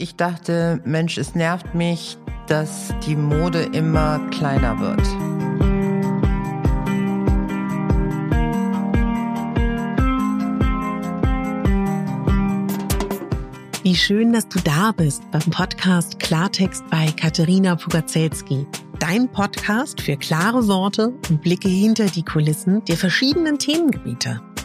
Ich dachte, Mensch, es nervt mich, dass die Mode immer kleiner wird. Wie schön, dass du da bist beim Podcast Klartext bei Katharina Pugacelski. Dein Podcast für klare Worte und Blicke hinter die Kulissen der verschiedenen Themengebiete.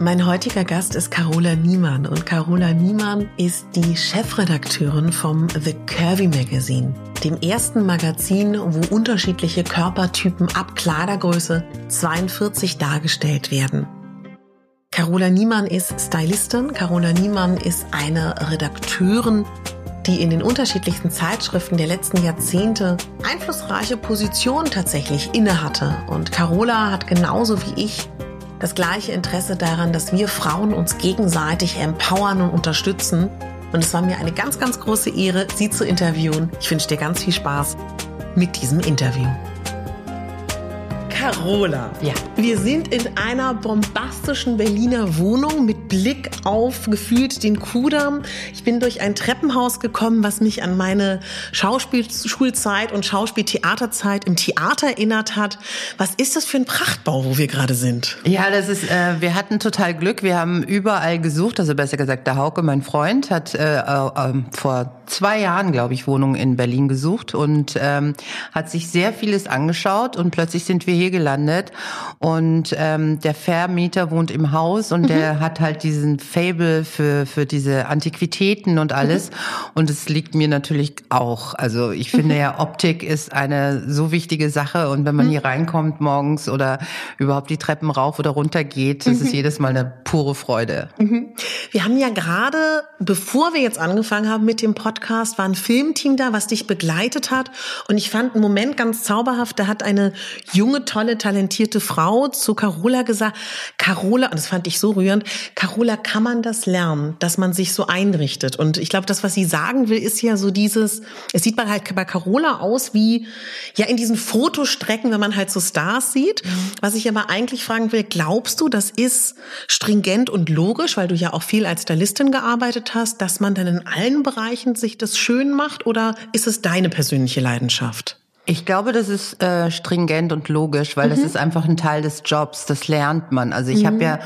Mein heutiger Gast ist Carola Niemann und Carola Niemann ist die Chefredakteurin vom The Curvy Magazine, dem ersten Magazin, wo unterschiedliche Körpertypen ab Kleidergröße 42 dargestellt werden. Carola Niemann ist Stylistin, Carola Niemann ist eine Redakteurin, die in den unterschiedlichsten Zeitschriften der letzten Jahrzehnte einflussreiche Positionen tatsächlich innehatte. Und Carola hat genauso wie ich das gleiche Interesse daran, dass wir Frauen uns gegenseitig empowern und unterstützen. Und es war mir eine ganz, ganz große Ehre, Sie zu interviewen. Ich wünsche dir ganz viel Spaß mit diesem Interview. Carola. Ja. Wir sind in einer bombastischen Berliner Wohnung mit Blick auf gefühlt den Kudamm. Ich bin durch ein Treppenhaus gekommen, was mich an meine Schauspielschulzeit und Schauspieltheaterzeit im Theater erinnert hat. Was ist das für ein Prachtbau, wo wir gerade sind? Ja, das ist, äh, wir hatten total Glück. Wir haben überall gesucht, also besser gesagt, der Hauke, mein Freund, hat äh, äh, vor zwei Jahren, glaube ich, Wohnungen in Berlin gesucht und ähm, hat sich sehr vieles angeschaut und plötzlich sind wir hier gelandet und ähm, der Vermieter wohnt im Haus und mhm. der hat halt diesen Fable für für diese Antiquitäten und alles mhm. und es liegt mir natürlich auch. Also ich finde mhm. ja Optik ist eine so wichtige Sache und wenn man mhm. hier reinkommt morgens oder überhaupt die Treppen rauf oder runter geht, das ist mhm. jedes Mal eine pure Freude. Mhm. Wir haben ja gerade, bevor wir jetzt angefangen haben mit dem Podcast, war ein Filmteam da, was dich begleitet hat und ich fand einen Moment ganz zauberhaft. Da hat eine junge tolle tolle, talentierte Frau zu Carola gesagt, Carola, und das fand ich so rührend, Carola, kann man das lernen, dass man sich so einrichtet? Und ich glaube, das, was sie sagen will, ist ja so dieses, es sieht man halt bei Carola aus wie, ja, in diesen Fotostrecken, wenn man halt so Stars sieht. Was ich aber eigentlich fragen will, glaubst du, das ist stringent und logisch, weil du ja auch viel als Stylistin gearbeitet hast, dass man dann in allen Bereichen sich das schön macht oder ist es deine persönliche Leidenschaft? Ich glaube, das ist äh, stringent und logisch, weil mhm. das ist einfach ein Teil des Jobs. Das lernt man. Also ich mhm. habe ja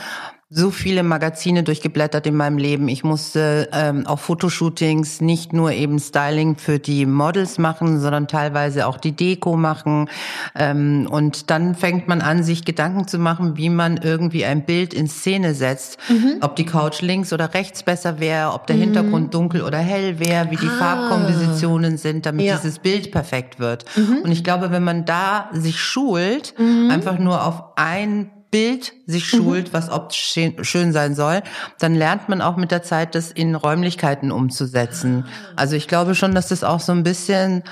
so viele Magazine durchgeblättert in meinem Leben. Ich musste ähm, auch Fotoshootings nicht nur eben Styling für die Models machen, sondern teilweise auch die Deko machen. Ähm, und dann fängt man an, sich Gedanken zu machen, wie man irgendwie ein Bild in Szene setzt. Mhm. Ob die Couch links oder rechts besser wäre, ob der mhm. Hintergrund dunkel oder hell wäre, wie die ah. Farbkompositionen sind, damit ja. dieses Bild perfekt wird. Mhm. Und ich glaube, wenn man da sich schult, mhm. einfach nur auf ein Bild sich mhm. schult, mhm. was optisch schön sein soll, dann lernt man auch mit der Zeit, das in Räumlichkeiten umzusetzen. Also ich glaube schon, dass das auch so ein bisschen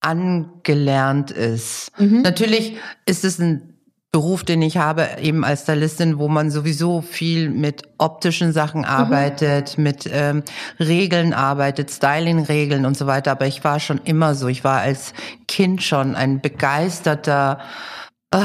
angelernt ist. Mhm. Natürlich ist es ein Beruf, den ich habe, eben als Stylistin, wo man sowieso viel mit optischen Sachen mhm. arbeitet, mhm. mit ähm, Regeln arbeitet, Styling-Regeln und so weiter. Aber ich war schon immer so. Ich war als Kind schon ein begeisterter, äh,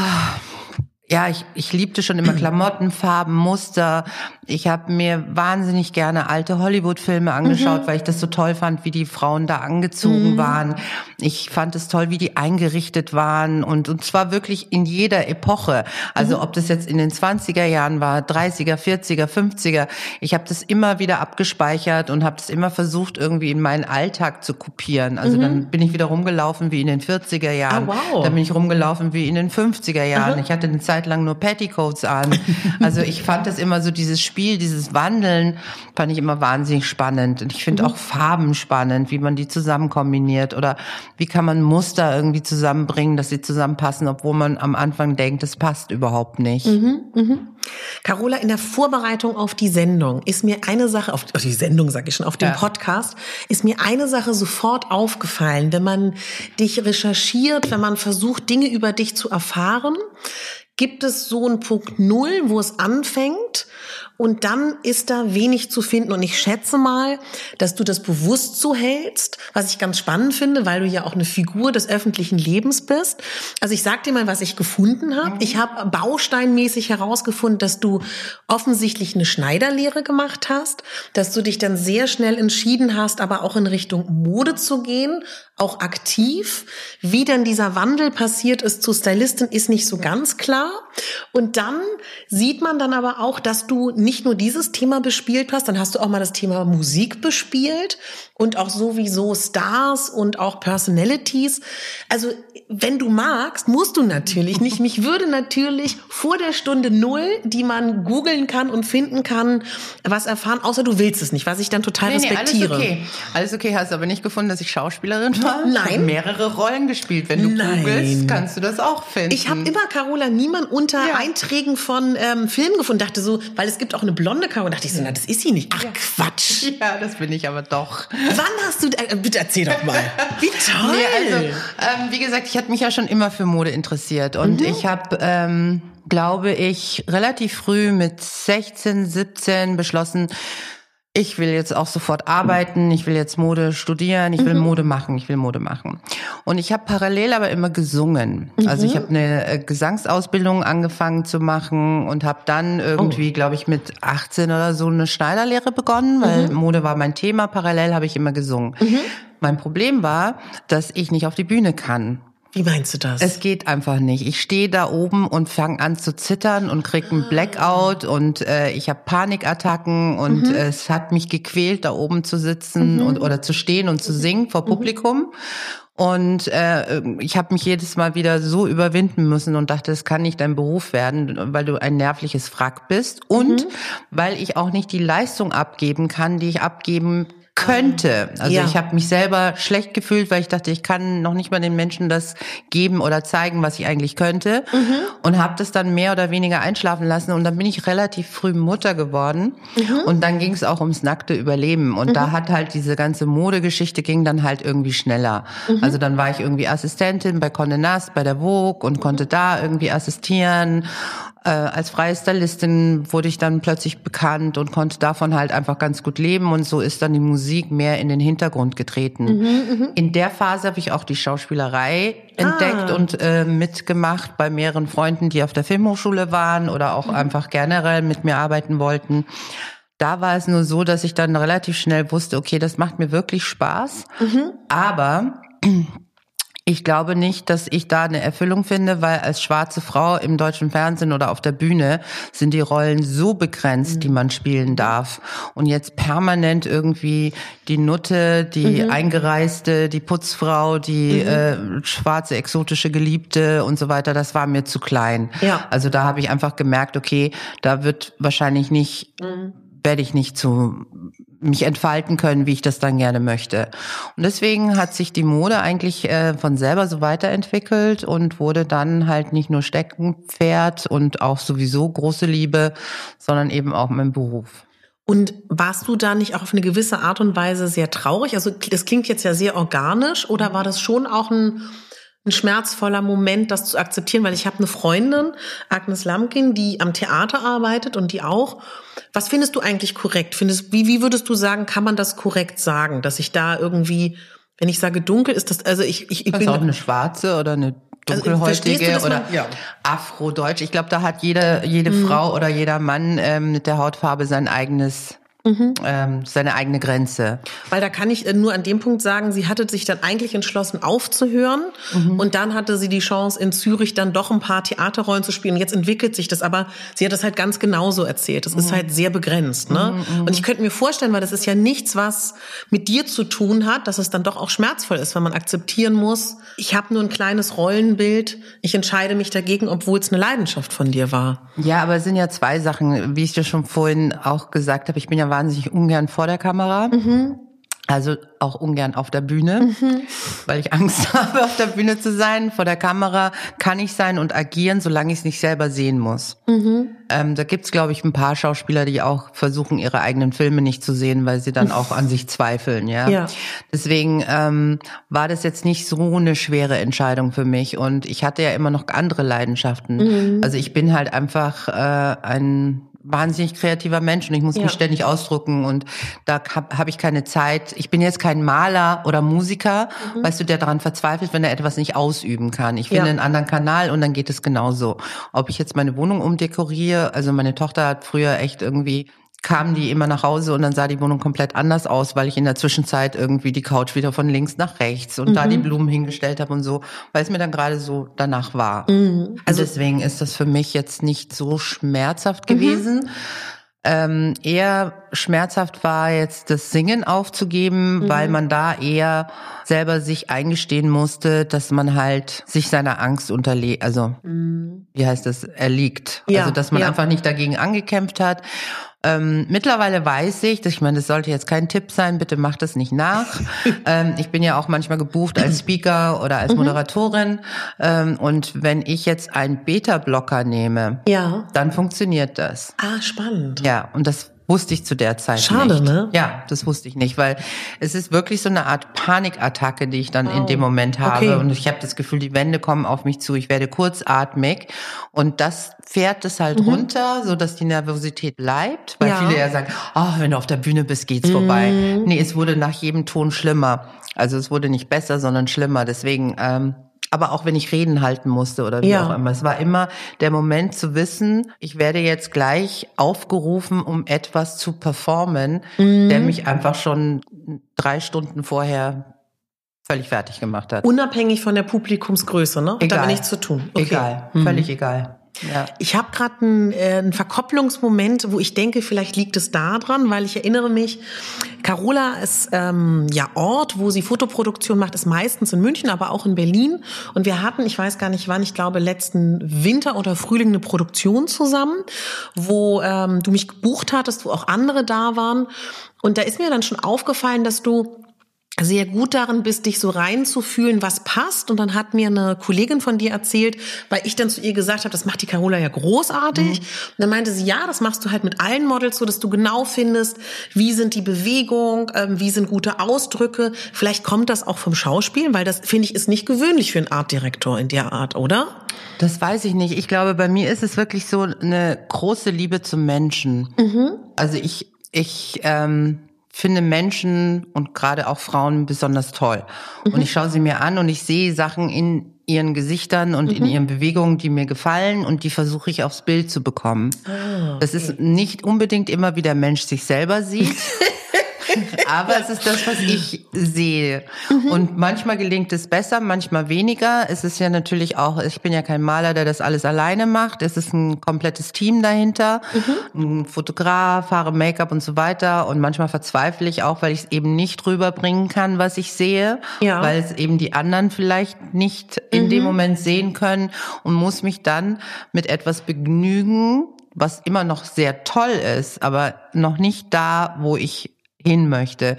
ja, ich, ich liebte schon immer Klamotten, Farben, Muster. Ich habe mir wahnsinnig gerne alte Hollywood-Filme angeschaut, mhm. weil ich das so toll fand, wie die Frauen da angezogen mhm. waren. Ich fand es toll, wie die eingerichtet waren und, und zwar wirklich in jeder Epoche. Also mhm. ob das jetzt in den 20er Jahren war, 30er, 40er, 50er. Ich habe das immer wieder abgespeichert und habe das immer versucht, irgendwie in meinen Alltag zu kopieren. Also mhm. dann bin ich wieder rumgelaufen wie in den 40er Jahren. Oh, wow. Dann bin ich rumgelaufen wie in den 50er Jahren. Ich hatte eine Zeit Zeit lang nur Petticoats an. Also ich fand das immer so, dieses Spiel, dieses Wandeln, fand ich immer wahnsinnig spannend. Und ich finde mhm. auch Farben spannend, wie man die zusammen kombiniert oder wie kann man Muster irgendwie zusammenbringen, dass sie zusammenpassen, obwohl man am Anfang denkt, es passt überhaupt nicht. Mhm, mhm. Carola, in der Vorbereitung auf die Sendung ist mir eine Sache, auf, die Sendung sage ich schon, auf den ja. Podcast, ist mir eine Sache sofort aufgefallen, wenn man dich recherchiert, wenn man versucht, Dinge über dich zu erfahren, gibt es so einen Punkt Null, wo es anfängt und dann ist da wenig zu finden. Und ich schätze mal, dass du das bewusst so hältst, was ich ganz spannend finde, weil du ja auch eine Figur des öffentlichen Lebens bist. Also ich sag dir mal, was ich gefunden habe. Mhm. Ich habe bausteinmäßig herausgefunden, dass du offensichtlich eine Schneiderlehre gemacht hast, dass du dich dann sehr schnell entschieden hast, aber auch in Richtung Mode zu gehen, auch aktiv. Wie dann dieser Wandel passiert ist zu Stylistin, ist nicht so ganz klar. Und dann sieht man dann aber auch, dass du nicht nur dieses Thema bespielt hast, dann hast du auch mal das Thema Musik bespielt und auch sowieso Stars und auch Personalities. Also wenn du magst, musst du natürlich nicht. Mich würde natürlich vor der Stunde null, die man googeln kann und finden kann, was erfahren, außer du willst es nicht, was ich dann total nee, respektiere. Nee, alles okay. Alles okay, hast du aber nicht gefunden, dass ich Schauspielerin war? Nein. Ich habe mehrere Rollen gespielt. Wenn du Nein. googelst, kannst du das auch finden. Ich habe immer Carola niemand unter ja. Einträgen von ähm, Filmen gefunden. Dachte so, weil es gibt auch eine blonde Carola. Dachte ich so, na, das ist sie nicht. Ach, ja. Quatsch. Ja, das bin ich aber doch. Wann hast du, äh, bitte erzähl doch mal. Wie toll. Nee, also, ähm, wie gesagt, ich hatte mich ja schon immer für Mode interessiert und mhm. ich habe, ähm, glaube ich, relativ früh mit 16, 17 beschlossen, ich will jetzt auch sofort arbeiten, ich will jetzt Mode studieren, ich will mhm. Mode machen, ich will Mode machen. Und ich habe parallel aber immer gesungen. Mhm. Also ich habe eine äh, Gesangsausbildung angefangen zu machen und habe dann irgendwie, oh. glaube ich, mit 18 oder so eine Schneiderlehre begonnen, weil mhm. Mode war mein Thema. Parallel habe ich immer gesungen. Mhm. Mein Problem war, dass ich nicht auf die Bühne kann. Wie meinst du das? Es geht einfach nicht. Ich stehe da oben und fange an zu zittern und krieg einen Blackout und äh, ich habe Panikattacken und mhm. es hat mich gequält, da oben zu sitzen mhm. und oder zu stehen und zu singen vor mhm. Publikum. Und äh, ich habe mich jedes Mal wieder so überwinden müssen und dachte, es kann nicht dein Beruf werden, weil du ein nervliches Wrack bist und mhm. weil ich auch nicht die Leistung abgeben kann, die ich abgeben könnte. Also ja. ich habe mich selber schlecht gefühlt, weil ich dachte, ich kann noch nicht mal den Menschen das geben oder zeigen, was ich eigentlich könnte. Mhm. Und habe das dann mehr oder weniger einschlafen lassen. Und dann bin ich relativ früh Mutter geworden. Mhm. Und dann ging es auch ums nackte Überleben. Und mhm. da hat halt diese ganze Modegeschichte ging dann halt irgendwie schneller. Mhm. Also dann war ich irgendwie Assistentin bei Condé Nast, bei der Vogue und konnte da irgendwie assistieren äh, als freie Stylistin wurde ich dann plötzlich bekannt und konnte davon halt einfach ganz gut leben und so ist dann die Musik mehr in den Hintergrund getreten. Mhm, mhm. in der Phase habe ich auch die Schauspielerei entdeckt ah. und äh, mitgemacht bei mehreren Freunden, die auf der Filmhochschule waren oder auch mhm. einfach generell mit mir arbeiten wollten. Da war es nur so, dass ich dann relativ schnell wusste, okay, das macht mir wirklich Spaß, mhm. aber ich glaube nicht, dass ich da eine Erfüllung finde, weil als schwarze Frau im deutschen Fernsehen oder auf der Bühne sind die Rollen so begrenzt, mhm. die man spielen darf. Und jetzt permanent irgendwie die Nutte, die mhm. Eingereiste, die Putzfrau, die mhm. äh, schwarze exotische Geliebte und so weiter, das war mir zu klein. Ja. Also da habe ich einfach gemerkt, okay, da wird wahrscheinlich nicht mhm werde ich nicht zu mich entfalten können, wie ich das dann gerne möchte. Und deswegen hat sich die Mode eigentlich äh, von selber so weiterentwickelt und wurde dann halt nicht nur Steckenpferd und auch sowieso große Liebe, sondern eben auch mein Beruf. Und warst du da nicht auch auf eine gewisse Art und Weise sehr traurig? Also das klingt jetzt ja sehr organisch oder war das schon auch ein ein schmerzvoller Moment, das zu akzeptieren, weil ich habe eine Freundin, Agnes Lamkin, die am Theater arbeitet und die auch. Was findest du eigentlich korrekt? Findest, wie, wie würdest du sagen, kann man das korrekt sagen, dass ich da irgendwie, wenn ich sage dunkel, ist das, also ich, ich, ich bin. auch eine schwarze oder eine dunkelhäutige Also, oder man- ja. Afrodeutsch. Ich glaube, da hat jede, jede Mhm. Frau oder jeder Mann ähm, mit der Hautfarbe sein eigenes, Mhm. ähm, seine eigene Grenze. Weil da kann ich äh, nur an dem Punkt sagen, sie hatte sich dann eigentlich entschlossen aufzuhören Mhm. und dann hatte sie die Chance in Zürich dann doch ein paar Theaterrollen zu spielen. Jetzt entwickelt sich das, aber sie hat das halt ganz genauso erzählt. Das Mhm. ist halt sehr begrenzt, ne? Und ich könnte mir vorstellen, weil das ist ja nichts, was mit dir zu tun hat, dass es dann doch auch schmerzvoll ist, wenn man akzeptieren muss, ich habe nur ein kleines Rollenbild, ich entscheide mich dagegen, obwohl es eine Leidenschaft von dir war. Ja, aber es sind ja zwei Sachen, wie ich dir schon vorhin auch gesagt habe. Ich bin ja wahnsinnig ungern vor der Kamera. Mhm. Also auch ungern auf der Bühne, weil ich Angst habe, auf der Bühne zu sein. Vor der Kamera kann ich sein und agieren, solange ich es nicht selber sehen muss. Mhm. Ähm, da gibt's, glaube ich, ein paar Schauspieler, die auch versuchen, ihre eigenen Filme nicht zu sehen, weil sie dann auch an sich zweifeln. Ja. Ja. Deswegen ähm, war das jetzt nicht so eine schwere Entscheidung für mich. Und ich hatte ja immer noch andere Leidenschaften. Mhm. Also ich bin halt einfach äh, ein wahnsinnig kreativer Mensch und ich muss Ja. mich ständig ausdrucken und da habe hab ich keine Zeit. Ich bin jetzt kein Maler oder Musiker, weißt du, der daran verzweifelt, wenn er etwas nicht ausüben kann. Ich finde Mhm. Ja. einen anderen Kanal und dann geht es genauso. Ob ich jetzt meine Wohnung umdekoriere, also meine Tochter hat früher echt irgendwie kamen die immer nach Hause und dann sah die Wohnung komplett anders aus, weil ich in der Zwischenzeit irgendwie die Couch wieder von links nach rechts und da die Mhm. Blumen hingestellt habe und so, weil es mir dann gerade so danach war. Mhm. Also deswegen ist das für mich jetzt nicht so schmerzhaft gewesen. Ähm, eher schmerzhaft war jetzt das Singen aufzugeben, weil man da eher selber sich eingestehen musste, dass man halt sich seiner Angst unterlegt, also wie heißt das, erliegt. Ja, also dass man ja. einfach nicht dagegen angekämpft hat. Ähm, mittlerweile weiß ich, dass ich meine, das sollte jetzt kein Tipp sein, bitte macht das nicht nach. ähm, ich bin ja auch manchmal gebucht als Speaker oder Mhm. als Moderatorin. Ähm, und wenn ich jetzt einen Beta-Blocker nehme, Ja. dann funktioniert das. Ah, spannend. Ja, und das wusste ich zu der Zeit Schade, nicht. ne? Ja, das wusste ich nicht, weil es ist wirklich so eine Art Panikattacke, die ich dann in dem Moment habe. Okay. Und ich habe das Gefühl, die Wände kommen auf mich zu, ich werde kurzatmig. Und das fährt es halt runter, so dass die Nervosität bleibt. Weil Mhm. Ja. Mhm. viele ja sagen, oh, wenn du auf der Bühne bist, geht's vorbei. Nee, es wurde nach jedem Ton schlimmer. Also es wurde nicht besser, sondern schlimmer. Deswegen, ähm, aber auch wenn ich Reden halten musste oder wie Ja. auch immer. Es war immer der Moment zu wissen, ich werde jetzt gleich aufgerufen, um etwas zu performen, Mhm. der mich einfach schon drei Stunden vorher völlig fertig gemacht hat. Unabhängig von der Publikumsgröße, ne? Hat Egal. damit nichts zu tun. Okay. Egal, Mhm. völlig egal. Ja. Ich habe gerade einen, äh, einen Verkopplungsmoment, wo ich denke, vielleicht liegt es da dran, weil ich erinnere mich, Carola ist ähm, ja Ort, wo sie Fotoproduktion macht, ist meistens in München, aber auch in Berlin. Und wir hatten, ich weiß gar nicht wann, ich glaube letzten Winter oder Frühling eine Produktion zusammen, wo ähm, du mich gebucht hattest, wo auch andere da waren. Und da ist mir dann schon aufgefallen, dass du sehr gut darin bist, dich so reinzufühlen, was passt. Und dann hat mir eine Kollegin von dir erzählt, weil ich dann zu ihr gesagt habe, das macht die Carola ja großartig. Und dann meinte sie, ja, das machst du halt mit allen Models so, dass du genau findest, wie sind die Bewegung, ähm, wie sind gute Ausdrücke. Vielleicht kommt das auch vom Schauspiel, weil das, finde ich, ist nicht gewöhnlich für einen Artdirektor in der Art, oder? Das weiß ich nicht. Ich glaube, bei mir ist es wirklich so eine große Liebe zum Menschen. Also ich, ich ähm, finde Menschen und gerade auch Frauen besonders toll. Und ich schaue sie mir an und ich sehe Sachen in ihren Gesichtern und in ihren Bewegungen, die mir gefallen und die versuche ich aufs Bild zu bekommen. Das ist nicht unbedingt immer, wie der Mensch sich selber sieht. Aber es ist das, was ich sehe. Und manchmal gelingt es besser, manchmal weniger. Es ist ja natürlich auch, ich bin ja kein Maler, der das alles alleine macht. Es ist ein komplettes Team dahinter. Ein Fotograf, Haare, Make-up und so weiter. Und manchmal verzweifle ich auch, weil ich es eben nicht rüberbringen kann, was ich sehe. Ja. Weil es eben die anderen vielleicht nicht in dem Moment sehen können und muss mich dann mit etwas begnügen, was immer noch sehr toll ist, aber noch nicht da, wo ich hin möchte.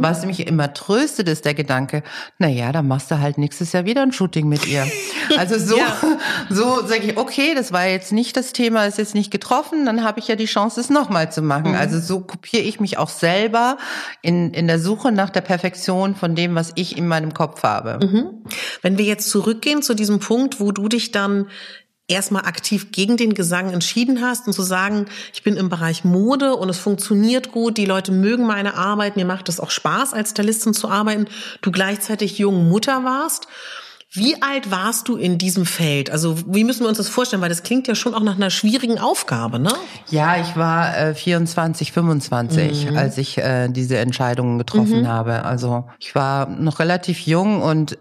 Was mich immer tröstet, ist der Gedanke, na ja, dann machst du halt nächstes Jahr wieder ein Shooting mit ihr. Also so, Ja. so sage ich, okay, das war jetzt nicht das Thema, ist jetzt nicht getroffen, dann habe ich ja die Chance, es nochmal zu machen. Also so kopiere ich mich auch selber in, in der Suche nach der Perfektion von dem, was ich in meinem Kopf habe. Wenn wir jetzt zurückgehen zu diesem Punkt, wo du dich dann erstmal aktiv gegen den Gesang entschieden hast und zu sagen, ich bin im Bereich Mode und es funktioniert gut, die Leute mögen meine Arbeit, mir macht es auch Spaß, als Stylistin zu arbeiten, du gleichzeitig jung Mutter warst. Wie alt warst du in diesem Feld? Also wie müssen wir uns das vorstellen? Weil das klingt ja schon auch nach einer schwierigen Aufgabe, ne? Ja, ich war äh, 24, 25, mhm. als ich äh, diese Entscheidungen getroffen mhm. habe. Also ich war noch relativ jung und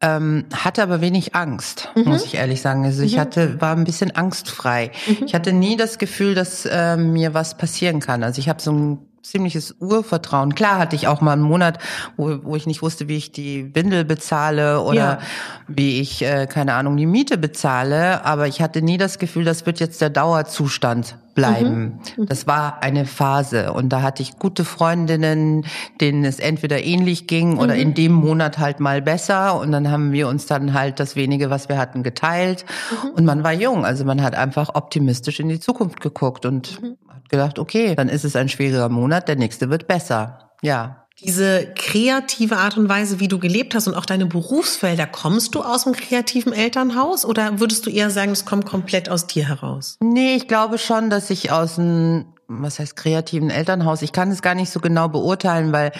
ähm, hatte aber wenig Angst, mhm. muss ich ehrlich sagen. Also ich mhm. hatte, war ein bisschen angstfrei. Mhm. Ich hatte nie das Gefühl, dass äh, mir was passieren kann. Also ich habe so ein ziemliches Urvertrauen. Klar hatte ich auch mal einen Monat, wo, wo ich nicht wusste, wie ich die Windel bezahle oder ja. wie ich, äh, keine Ahnung, die Miete bezahle, aber ich hatte nie das Gefühl, das wird jetzt der Dauerzustand bleiben. Mhm. mhm. Das war eine Phase und da hatte ich gute Freundinnen, denen es entweder ähnlich ging oder mhm. in dem Monat halt mal besser und dann haben wir uns dann halt das wenige, was wir hatten, geteilt mhm. und man war jung, also man hat einfach optimistisch in die Zukunft geguckt und mhm gedacht, okay, dann ist es ein schwieriger Monat, der nächste wird besser. Ja. Diese kreative Art und Weise, wie du gelebt hast und auch deine Berufsfelder, kommst du aus einem kreativen Elternhaus oder würdest du eher sagen, es kommt komplett aus dir heraus? Nee, ich glaube schon, dass ich aus einem, was heißt kreativen Elternhaus, ich kann es gar nicht so genau beurteilen, weil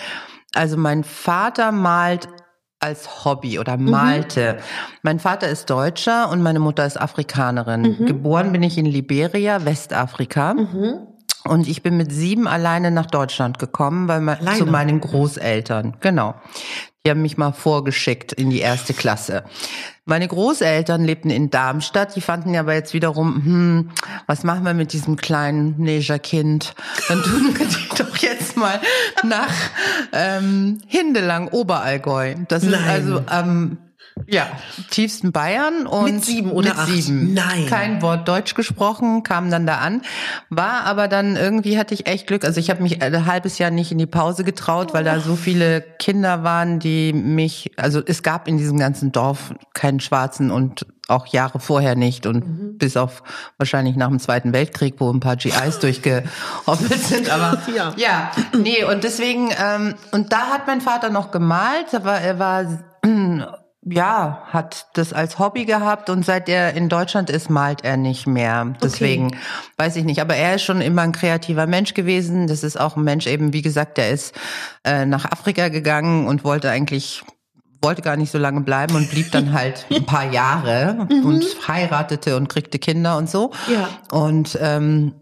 also mein Vater malt als Hobby oder mhm. malte. Mhm. Mein Vater ist Deutscher und meine Mutter ist Afrikanerin. Mhm. Geboren bin ich in Liberia, Westafrika. Mhm. Und ich bin mit sieben alleine nach Deutschland gekommen, weil mein, zu meinen Großeltern. Genau. Die haben mich mal vorgeschickt in die erste Klasse. Meine Großeltern lebten in Darmstadt. Die fanden ja aber jetzt wiederum, hm, was machen wir mit diesem kleinen Negerkind? Dann tun wir die doch jetzt mal nach ähm, Hindelang, Oberallgäu. Das Nein. ist also am ähm, ja, tiefsten Bayern und mit sieben oder mit acht. sieben. Nein. Kein Wort Deutsch gesprochen, kam dann da an. War aber dann irgendwie hatte ich echt Glück. Also ich habe mich ein halbes Jahr nicht in die Pause getraut, weil da so viele Kinder waren, die mich, also es gab in diesem ganzen Dorf keinen Schwarzen und auch Jahre vorher nicht und mhm. bis auf wahrscheinlich nach dem Zweiten Weltkrieg, wo ein paar GIs durchgehoppelt sind. Aber ja. ja, nee, und deswegen, ähm, und da hat mein Vater noch gemalt, aber er war ja, hat das als Hobby gehabt und seit er in Deutschland ist, malt er nicht mehr. Deswegen okay. weiß ich nicht. Aber er ist schon immer ein kreativer Mensch gewesen. Das ist auch ein Mensch eben, wie gesagt, der ist äh, nach Afrika gegangen und wollte eigentlich wollte gar nicht so lange bleiben und blieb dann halt ein paar Jahre mhm. und heiratete und kriegte Kinder und so. Ja. Und ähm,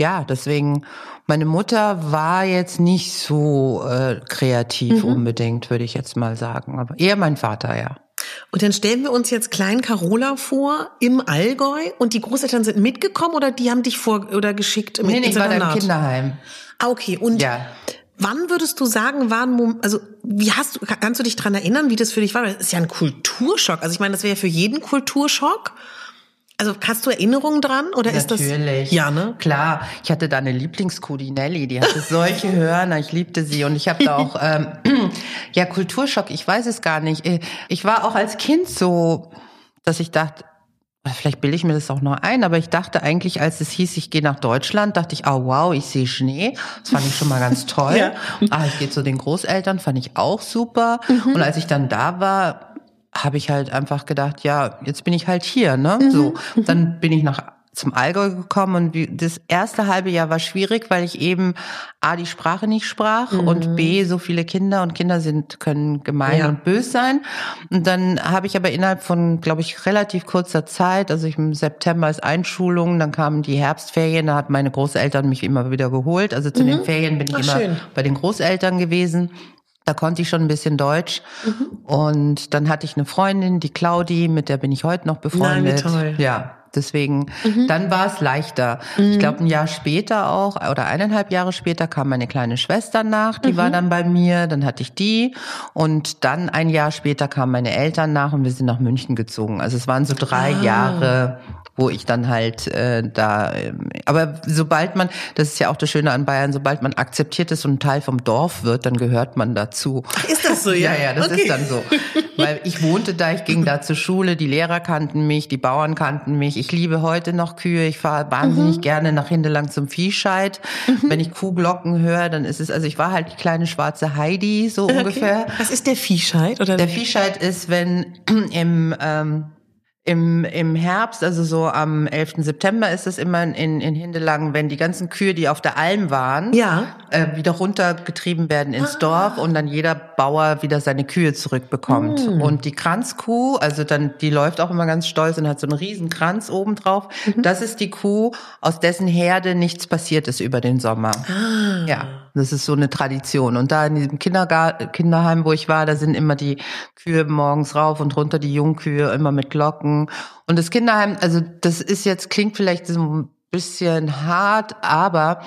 ja, deswegen meine Mutter war jetzt nicht so äh, kreativ mhm. unbedingt, würde ich jetzt mal sagen, aber eher mein Vater, ja. Und dann stellen wir uns jetzt klein Carola vor im Allgäu und die Großeltern sind mitgekommen oder die haben dich vor oder geschickt mit Nee, nee ich war im Kinderheim. Ah, okay. Und ja. Wann würdest du sagen, waren, also wie hast du, kannst du dich dran erinnern, wie das für dich war? Das ist ja ein Kulturschock. Also ich meine, das wäre ja für jeden Kulturschock. Also hast du Erinnerungen dran oder Natürlich. ist das? Natürlich. Ja, ne? Klar. Ich hatte da eine Lieblingskuh, die Nelly, die hatte solche Hörner, ich liebte sie und ich habe da auch ähm, ja Kulturschock. Ich weiß es gar nicht. Äh, ich war auch als Kind so, dass ich dachte, vielleicht bilde ich mir das auch noch ein, aber ich dachte eigentlich, als es hieß, ich gehe nach Deutschland, dachte ich, oh wow, ich sehe Schnee. Das fand ich schon mal ganz toll. ja. Ah, ich gehe zu den Großeltern, fand ich auch super. Mhm. Und als ich dann da war, habe ich halt einfach gedacht, ja, jetzt bin ich halt hier, ne? Mhm. So, dann bin ich nach zum Allgäu gekommen und wie, das erste halbe Jahr war schwierig, weil ich eben A, die Sprache nicht sprach mhm. und B, so viele Kinder und Kinder sind, können gemein ja. und bös sein. Und dann habe ich aber innerhalb von, glaube ich, relativ kurzer Zeit, also ich im September ist Einschulung, dann kamen die Herbstferien, da hat meine Großeltern mich immer wieder geholt. Also zu mhm. den Ferien bin ich Ach, immer schön. bei den Großeltern gewesen. Da konnte ich schon ein bisschen Deutsch. Mhm. Und dann hatte ich eine Freundin, die Claudi, mit der bin ich heute noch befreundet. Nein, toll. Ja, deswegen, mhm. dann war es leichter. Mhm. Ich glaube, ein Jahr später auch, oder eineinhalb Jahre später kam meine kleine Schwester nach, die war mhm. dann bei mir, dann hatte ich die. Und dann ein Jahr später kamen meine Eltern nach und wir sind nach München gezogen. Also es waren so drei ah. Jahre wo ich dann halt äh, da, äh, aber sobald man, das ist ja auch das Schöne an Bayern, sobald man akzeptiert ist und ein Teil vom Dorf wird, dann gehört man dazu. Ist das so? Ja, ja, ja das okay. ist dann so. Weil ich wohnte da, ich ging da zur Schule, die Lehrer kannten mich, die Bauern kannten mich. Ich liebe heute noch Kühe, ich fahre wahnsinnig mhm. gerne nach Hindelang zum Viehscheid. Mhm. Wenn ich Kuhglocken höre, dann ist es, also ich war halt die kleine schwarze Heidi, so okay. ungefähr. Was ist der Viehscheid? Oder? Der Viehscheid ist, wenn im ähm, im, im Herbst, also so am 11. September ist es immer in, in Hindelangen, wenn die ganzen Kühe, die auf der Alm waren, Ja. äh, wieder runtergetrieben werden ins Ah. Dorf und dann jeder Bauer wieder seine Kühe zurückbekommt. Hm. Und die Kranzkuh, also dann, die läuft auch immer ganz stolz und hat so einen riesen Kranz oben drauf. Mhm. Das ist die Kuh, aus dessen Herde nichts passiert ist über den Sommer. Ah. Ja, das ist so eine Tradition. Und da in diesem Kindergar Kinderheim, wo ich war, da sind immer die Kühe morgens rauf und runter, die Jungkühe, immer mit Glocken. Und das Kinderheim, also das ist jetzt, klingt vielleicht so ein bisschen hart, aber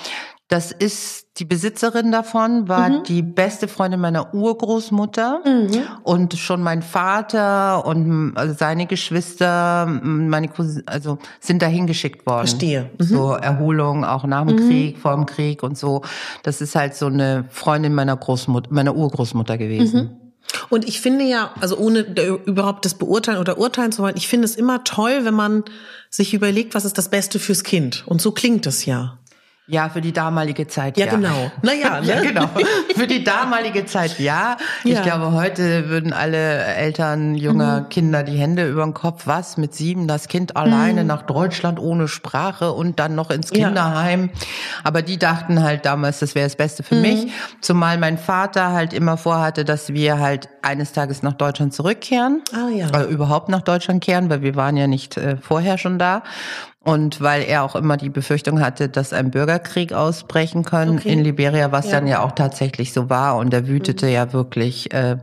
das ist die Besitzerin davon, war Mhm. die beste Freundin meiner Urgroßmutter und schon mein Vater und also seine Geschwister, meine Cousine, also sind dahin geschickt worden. Verstehe. Mhm. So Erholung auch nach dem Krieg, vor dem Krieg und so. Das ist halt so eine Freundin meiner Großmutter, meiner Urgroßmutter gewesen. Und ich finde ja, also ohne überhaupt das beurteilen oder urteilen zu wollen, ich finde es immer toll, wenn man sich überlegt, was ist das Beste fürs Kind. Und so klingt es ja. Ja, für die damalige Zeit. Ja, Ja, genau. Naja, ne? Ja, genau. Für die damalige Zeit, ja. Ich Ja. glaube, heute würden alle Eltern junger Mhm. Kinder die Hände über den Kopf. Was? Mit sieben das Kind Mhm. alleine nach Deutschland ohne Sprache und dann noch ins Ja. Kinderheim. Aber die dachten halt damals, das wäre das Beste Mhm. für mich. Zumal mein Vater halt immer vorhatte, dass wir halt eines Tages nach Deutschland zurückkehren. Ah, ja. Äh, überhaupt nach Deutschland kehren, weil wir waren ja nicht äh, vorher schon da. Und weil er auch immer die Befürchtung hatte, dass ein Bürgerkrieg ausbrechen kann Okay. in Liberia, was Ja. dann ja auch tatsächlich so war. Und der wütete ja wirklich äh,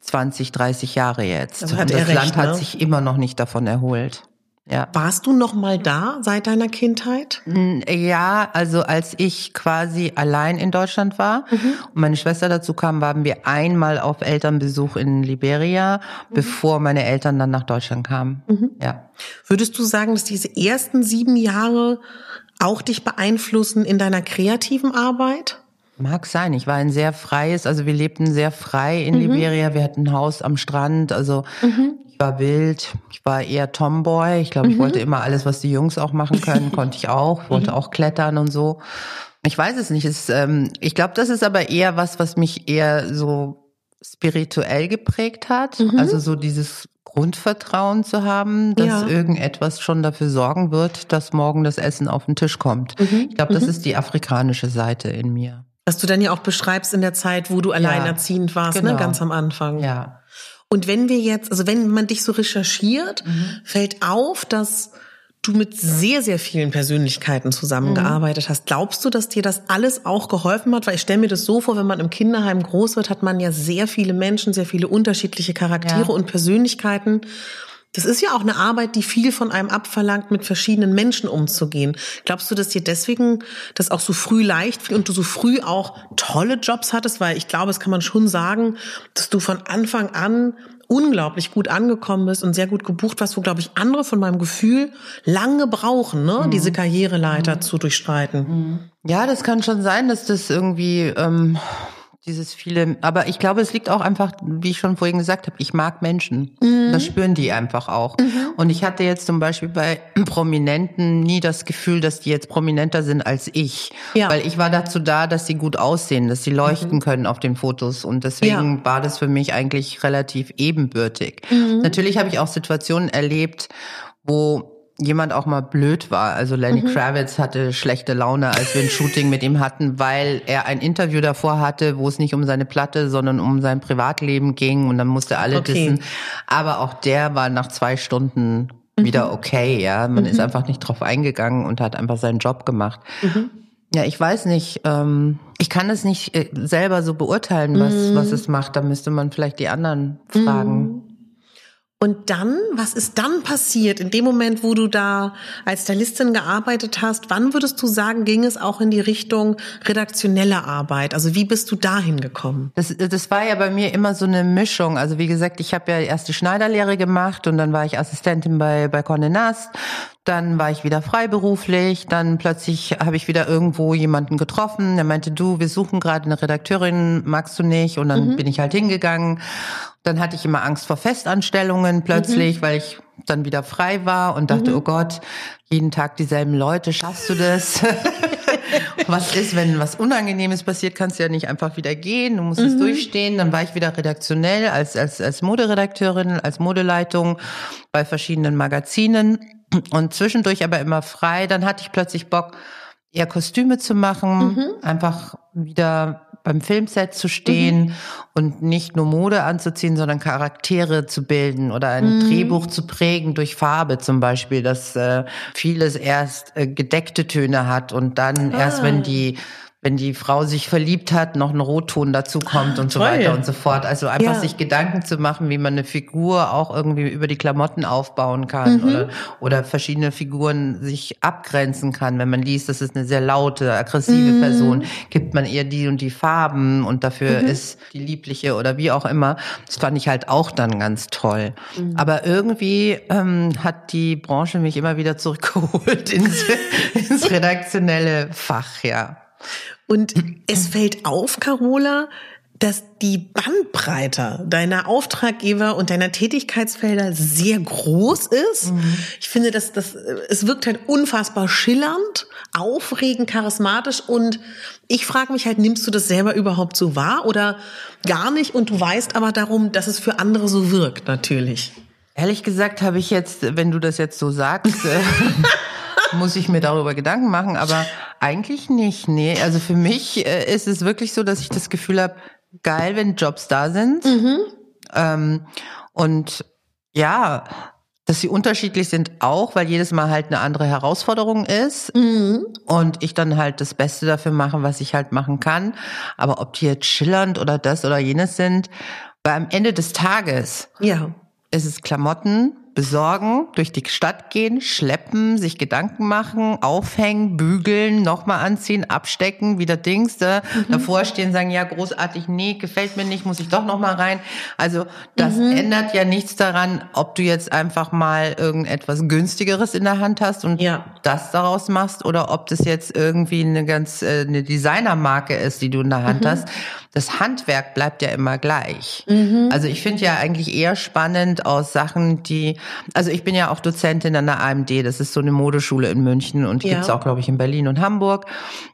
20, 30 Jahre jetzt. Hat Und er das recht, Land hat ne? sich immer noch nicht davon erholt. Ja. Warst du noch mal da seit deiner Kindheit? Ja, also als ich quasi allein in Deutschland war Mhm. und meine Schwester dazu kam, waren wir einmal auf Elternbesuch in Liberia, Mhm. bevor meine Eltern dann nach Deutschland kamen. Ja. Würdest du sagen, dass diese ersten sieben Jahre auch dich beeinflussen in deiner kreativen Arbeit? Mag sein. Ich war ein sehr freies, also wir lebten sehr frei in Liberia. Wir hatten ein Haus am Strand, also ich war wild. Ich war eher Tomboy. Ich glaube, ich wollte immer alles, was die Jungs auch machen können, konnte ich auch. Ich wollte auch klettern und so. Ich weiß es nicht. Es, ähm, ich glaube, das ist aber eher was, was mich eher so spirituell geprägt hat. Also so dieses Grundvertrauen zu haben, dass Ja. irgendetwas schon dafür sorgen wird, dass morgen das Essen auf den Tisch kommt. Ich glaube, das ist die afrikanische Seite in mir. Was du dann ja auch beschreibst in der Zeit, wo du alleinerziehend warst, ne? genau. ganz am Anfang. Ja. Und wenn wir jetzt, also wenn man dich so recherchiert, fällt auf, dass du mit sehr, sehr vielen Persönlichkeiten zusammengearbeitet hast. Glaubst du, dass dir das alles auch geholfen hat? Weil ich stelle mir das so vor, wenn man im Kinderheim groß wird, hat man ja sehr viele Menschen, sehr viele unterschiedliche Charaktere Ja. und Persönlichkeiten. Das ist ja auch eine Arbeit, die viel von einem abverlangt, mit verschiedenen Menschen umzugehen. Glaubst du, dass dir deswegen das auch so früh leicht fiel und du so früh auch tolle Jobs hattest? Weil ich glaube, es kann man schon sagen, dass du von Anfang an unglaublich gut angekommen bist und sehr gut gebucht warst, wo, glaube ich, andere von meinem Gefühl lange brauchen, ne, diese Karriereleiter zu durchstreiten. Ja, das kann schon sein, dass das irgendwie ähm, dieses viele, aber ich glaube, es liegt auch einfach, wie ich schon vorhin gesagt habe, ich mag Menschen. Mhm. Das spüren die einfach auch. Und ich hatte jetzt zum Beispiel bei Prominenten nie das Gefühl, dass die jetzt prominenter sind als ich. Ja. Weil ich war dazu da, dass sie gut aussehen, dass sie leuchten können auf den Fotos. Und deswegen Ja. war das für mich eigentlich relativ ebenbürtig. Mhm. Natürlich habe ich auch Situationen erlebt, wo jemand auch mal blöd war. Also Lenny Mhm. Kravitz hatte schlechte Laune, als wir ein Shooting mit ihm hatten, weil er ein Interview davor hatte, wo es nicht um seine Platte, sondern um sein Privatleben ging und dann musste alle Okay. dissen. Aber auch der war nach zwei Stunden wieder okay, ja. Man ist einfach nicht drauf eingegangen und hat einfach seinen Job gemacht. Ja, ich weiß nicht. Ähm, ich kann es nicht äh, selber so beurteilen, was, was es macht. Da müsste man vielleicht die anderen fragen. Und dann, was ist dann passiert in dem Moment, wo du da als Stylistin gearbeitet hast? Wann würdest du sagen, ging es auch in die Richtung redaktionelle Arbeit? Also wie bist du dahin gekommen? Das, das war ja bei mir immer so eine Mischung. Also wie gesagt, ich habe ja erst die Schneiderlehre gemacht und dann war ich Assistentin bei, bei Condé Nast. Dann war ich wieder freiberuflich. Dann plötzlich habe ich wieder irgendwo jemanden getroffen. Der meinte, du, wir suchen gerade eine Redakteurin, magst du nicht? Und dann bin ich halt hingegangen. Dann hatte ich immer Angst vor Festanstellungen plötzlich, weil ich dann wieder frei war und dachte, oh Gott, jeden Tag dieselben Leute, schaffst du das? was ist, wenn was Unangenehmes passiert, kannst du ja nicht einfach wieder gehen, du musst mhm. es durchstehen. Dann war ich wieder redaktionell als, als, als Moderedakteurin, als Modeleitung bei verschiedenen Magazinen und zwischendurch aber immer frei. Dann hatte ich plötzlich Bock, eher Kostüme zu machen, mhm. einfach wieder beim Filmset zu stehen mhm. und nicht nur Mode anzuziehen, sondern Charaktere zu bilden oder ein mhm. Drehbuch zu prägen durch Farbe zum Beispiel, dass äh, vieles erst äh, gedeckte Töne hat und dann ah. erst, wenn die wenn die Frau sich verliebt hat, noch ein Rotton dazu kommt und so weiter und so fort. Also einfach ja. sich Gedanken zu machen, wie man eine Figur auch irgendwie über die Klamotten aufbauen kann mhm. oder, oder verschiedene Figuren sich abgrenzen kann. Wenn man liest, das ist eine sehr laute, aggressive mhm. Person, gibt man ihr die und die Farben und dafür mhm. ist die liebliche oder wie auch immer. Das fand ich halt auch dann ganz toll. Mhm. Aber irgendwie ähm, hat die Branche mich immer wieder zurückgeholt ins, ins redaktionelle Fach, ja. Und es fällt auf, Carola, dass die Bandbreite deiner Auftraggeber und deiner Tätigkeitsfelder sehr groß ist. Mhm. Ich finde, dass das, es wirkt halt unfassbar schillernd, aufregend, charismatisch und ich frage mich halt, nimmst du das selber überhaupt so wahr oder gar nicht und du weißt aber darum, dass es für andere so wirkt, natürlich. Ehrlich gesagt habe ich jetzt, wenn du das jetzt so sagst, äh, muss ich mir darüber Gedanken machen, aber eigentlich nicht. Nee, also für mich äh, ist es wirklich so, dass ich das Gefühl habe, geil, wenn Jobs da sind. Mhm. Ähm, und ja, dass sie unterschiedlich sind auch, weil jedes Mal halt eine andere Herausforderung ist mhm. und ich dann halt das Beste dafür mache, was ich halt machen kann. Aber ob die jetzt schillernd oder das oder jenes sind, weil am Ende des Tages ja. ist es Klamotten, besorgen, durch die Stadt gehen, schleppen, sich Gedanken machen, aufhängen, bügeln, nochmal anziehen, abstecken, wieder Dings, äh, mhm. davor stehen, sagen, ja, großartig, nee, gefällt mir nicht, muss ich doch nochmal rein. Also das mhm. ändert ja nichts daran, ob du jetzt einfach mal irgendetwas günstigeres in der Hand hast und ja. das daraus machst oder ob das jetzt irgendwie eine ganz äh, eine Designermarke ist, die du in der Hand mhm. hast das Handwerk bleibt ja immer gleich. Mhm. Also ich finde ja eigentlich eher spannend aus Sachen, die, also ich bin ja auch Dozentin an der AMD, das ist so eine Modeschule in München und ja. gibt's auch, glaube ich, in Berlin und Hamburg.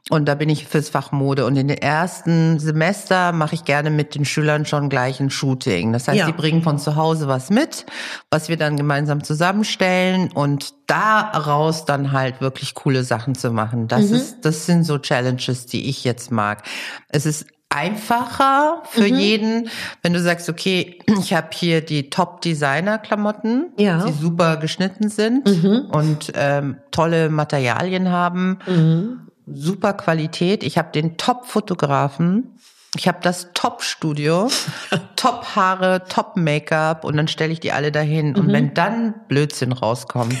Und da bin ich fürs Fach Mode. Und in den ersten Semester mache ich gerne mit den Schülern schon gleich ein Shooting. Das heißt, ja. die bringen von zu Hause was mit, was wir dann gemeinsam zusammenstellen und daraus dann halt wirklich coole Sachen zu machen. Das mhm. ist, das sind so Challenges, die ich jetzt mag. Es ist einfacher für mhm. jeden, wenn du sagst, okay, ich habe hier die Top-Designer-Klamotten, ja. die super geschnitten sind mhm. und ähm, tolle Materialien haben, mhm. super Qualität. Ich habe den Top-Fotografen. Ich habe das Top-Studio, Top-Haare, Top-Make-up und dann stelle ich die alle dahin. Und mhm. wenn dann Blödsinn rauskommt,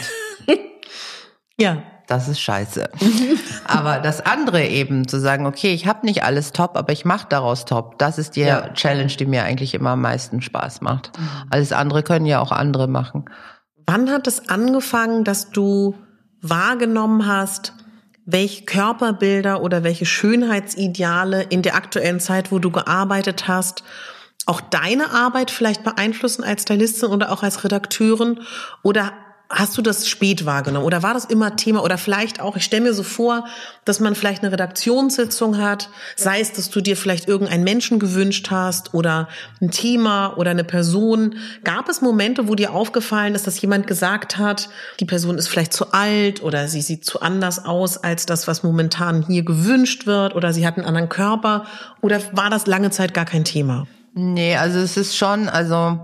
ja, das ist scheiße. aber das andere eben zu sagen, okay, ich habe nicht alles top, aber ich mache daraus top. Das ist die ja. Challenge, die mir eigentlich immer am meisten Spaß macht. Mhm. Alles andere können ja auch andere machen. Wann hat es angefangen, dass du wahrgenommen hast, welche Körperbilder oder welche Schönheitsideale in der aktuellen Zeit, wo du gearbeitet hast, auch deine Arbeit vielleicht beeinflussen als Stylistin oder auch als Redakteurin? Oder Hast du das spät wahrgenommen oder war das immer Thema oder vielleicht auch, ich stelle mir so vor, dass man vielleicht eine Redaktionssitzung hat, sei es, dass du dir vielleicht irgendeinen Menschen gewünscht hast oder ein Thema oder eine Person. Gab es Momente, wo dir aufgefallen ist, dass jemand gesagt hat, die Person ist vielleicht zu alt oder sie sieht zu anders aus als das, was momentan hier gewünscht wird oder sie hat einen anderen Körper oder war das lange Zeit gar kein Thema? Nee, also es ist schon, also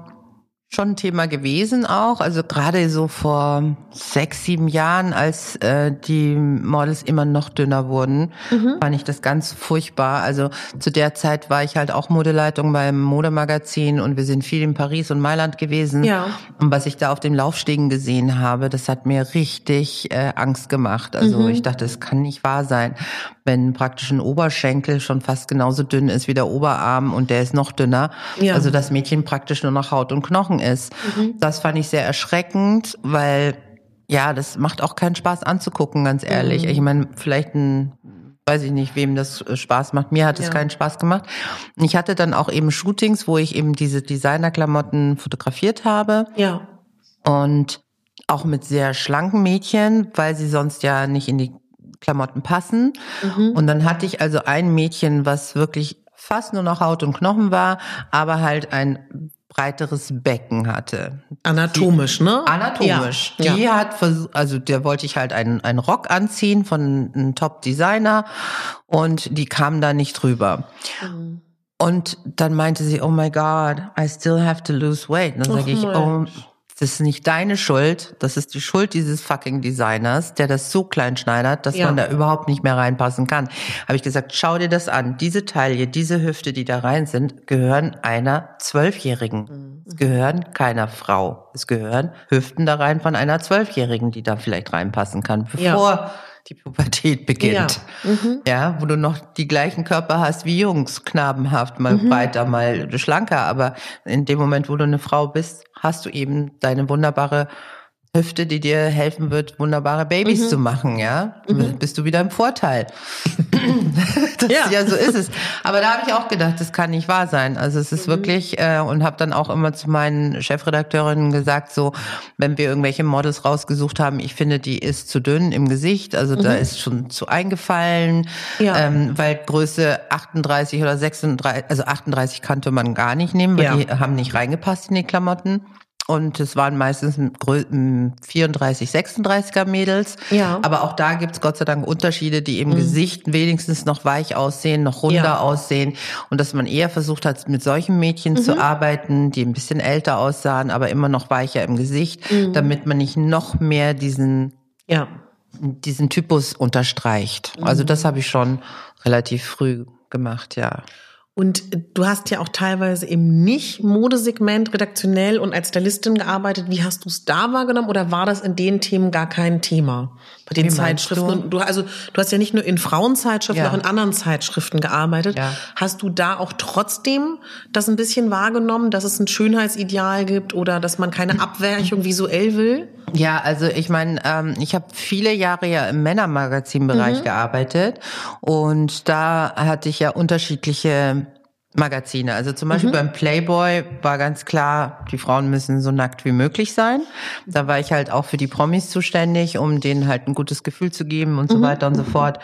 schon ein Thema gewesen auch. Also gerade so vor sechs, sieben Jahren, als äh, die Models immer noch dünner wurden, mhm. fand ich das ganz furchtbar. Also zu der Zeit war ich halt auch Modeleitung beim Modemagazin und wir sind viel in Paris und Mailand gewesen. Ja. Und was ich da auf den Laufstegen gesehen habe, das hat mir richtig äh, Angst gemacht. Also mhm. ich dachte, das kann nicht wahr sein, wenn praktisch ein Oberschenkel schon fast genauso dünn ist wie der Oberarm und der ist noch dünner. Ja. Also das Mädchen praktisch nur noch Haut und Knochen ist. Mhm. Das fand ich sehr erschreckend, weil ja, das macht auch keinen Spaß anzugucken, ganz ehrlich. Mhm. Ich meine, vielleicht ein weiß ich nicht, wem das äh, Spaß macht. Mir hat es ja. keinen Spaß gemacht. Ich hatte dann auch eben Shootings, wo ich eben diese Designerklamotten fotografiert habe. Ja. Und auch mit sehr schlanken Mädchen, weil sie sonst ja nicht in die Klamotten passen. Mhm. Und dann hatte ich also ein Mädchen, was wirklich fast nur noch Haut und Knochen war, aber halt ein breiteres Becken hatte. Anatomisch, die, ne? Anatomisch. Ja, die ja. hat versucht, also der wollte ich halt einen, einen Rock anziehen von einem Top-Designer und die kam da nicht drüber. Mhm. Und dann meinte sie, oh my God, I still have to lose weight. Und dann sage ich, oh, das ist nicht deine Schuld, das ist die Schuld dieses fucking Designers, der das so klein schneidert, dass ja. man da überhaupt nicht mehr reinpassen kann. Habe ich gesagt, schau dir das an. Diese Taille, diese Hüfte, die da rein sind, gehören einer Zwölfjährigen. Mhm. Es gehören keiner Frau. Es gehören Hüften da rein von einer Zwölfjährigen, die da vielleicht reinpassen kann, bevor ja die Pubertät beginnt. Ja. Mhm. ja, wo du noch die gleichen Körper hast wie Jungs, knabenhaft, mal mhm. breiter, mal schlanker. Aber in dem Moment, wo du eine Frau bist, hast du eben deine wunderbare Hüfte, die dir helfen wird, wunderbare Babys mhm. zu machen, ja, mhm. bist du wieder im Vorteil. das, ja. ja, so ist es. Aber da habe ich auch gedacht, das kann nicht wahr sein. Also es ist mhm. wirklich äh, und habe dann auch immer zu meinen Chefredakteurinnen gesagt, so wenn wir irgendwelche Models rausgesucht haben, ich finde, die ist zu dünn im Gesicht, also da mhm. ist schon zu eingefallen, ja. ähm, weil Größe 38 oder 36, also 38 kannte man gar nicht nehmen, weil ja. die haben nicht reingepasst in die Klamotten. Und es waren meistens 34, 36er Mädels. Ja. Aber auch da gibt's Gott sei Dank Unterschiede, die im mhm. Gesicht wenigstens noch weich aussehen, noch runder ja. aussehen. Und dass man eher versucht hat, mit solchen Mädchen mhm. zu arbeiten, die ein bisschen älter aussahen, aber immer noch weicher im Gesicht, mhm. damit man nicht noch mehr diesen, ja. diesen Typus unterstreicht. Also das mhm. habe ich schon relativ früh gemacht, ja. Und du hast ja auch teilweise im Nicht-Modesegment redaktionell und als Stylistin gearbeitet. Wie hast du es da wahrgenommen oder war das in den Themen gar kein Thema? Bei den Wie Zeitschriften. Du? du? also, du hast ja nicht nur in Frauenzeitschriften, ja. auch in anderen Zeitschriften gearbeitet. Ja. Hast du da auch trotzdem das ein bisschen wahrgenommen, dass es ein Schönheitsideal gibt oder dass man keine Abweichung visuell will? Ja, also ich meine, ähm, ich habe viele Jahre ja im Männermagazinbereich mhm. gearbeitet und da hatte ich ja unterschiedliche Magazine. Also zum Beispiel mhm. beim Playboy war ganz klar, die Frauen müssen so nackt wie möglich sein. Da war ich halt auch für die Promis zuständig, um denen halt ein gutes Gefühl zu geben und mhm. so weiter und so fort.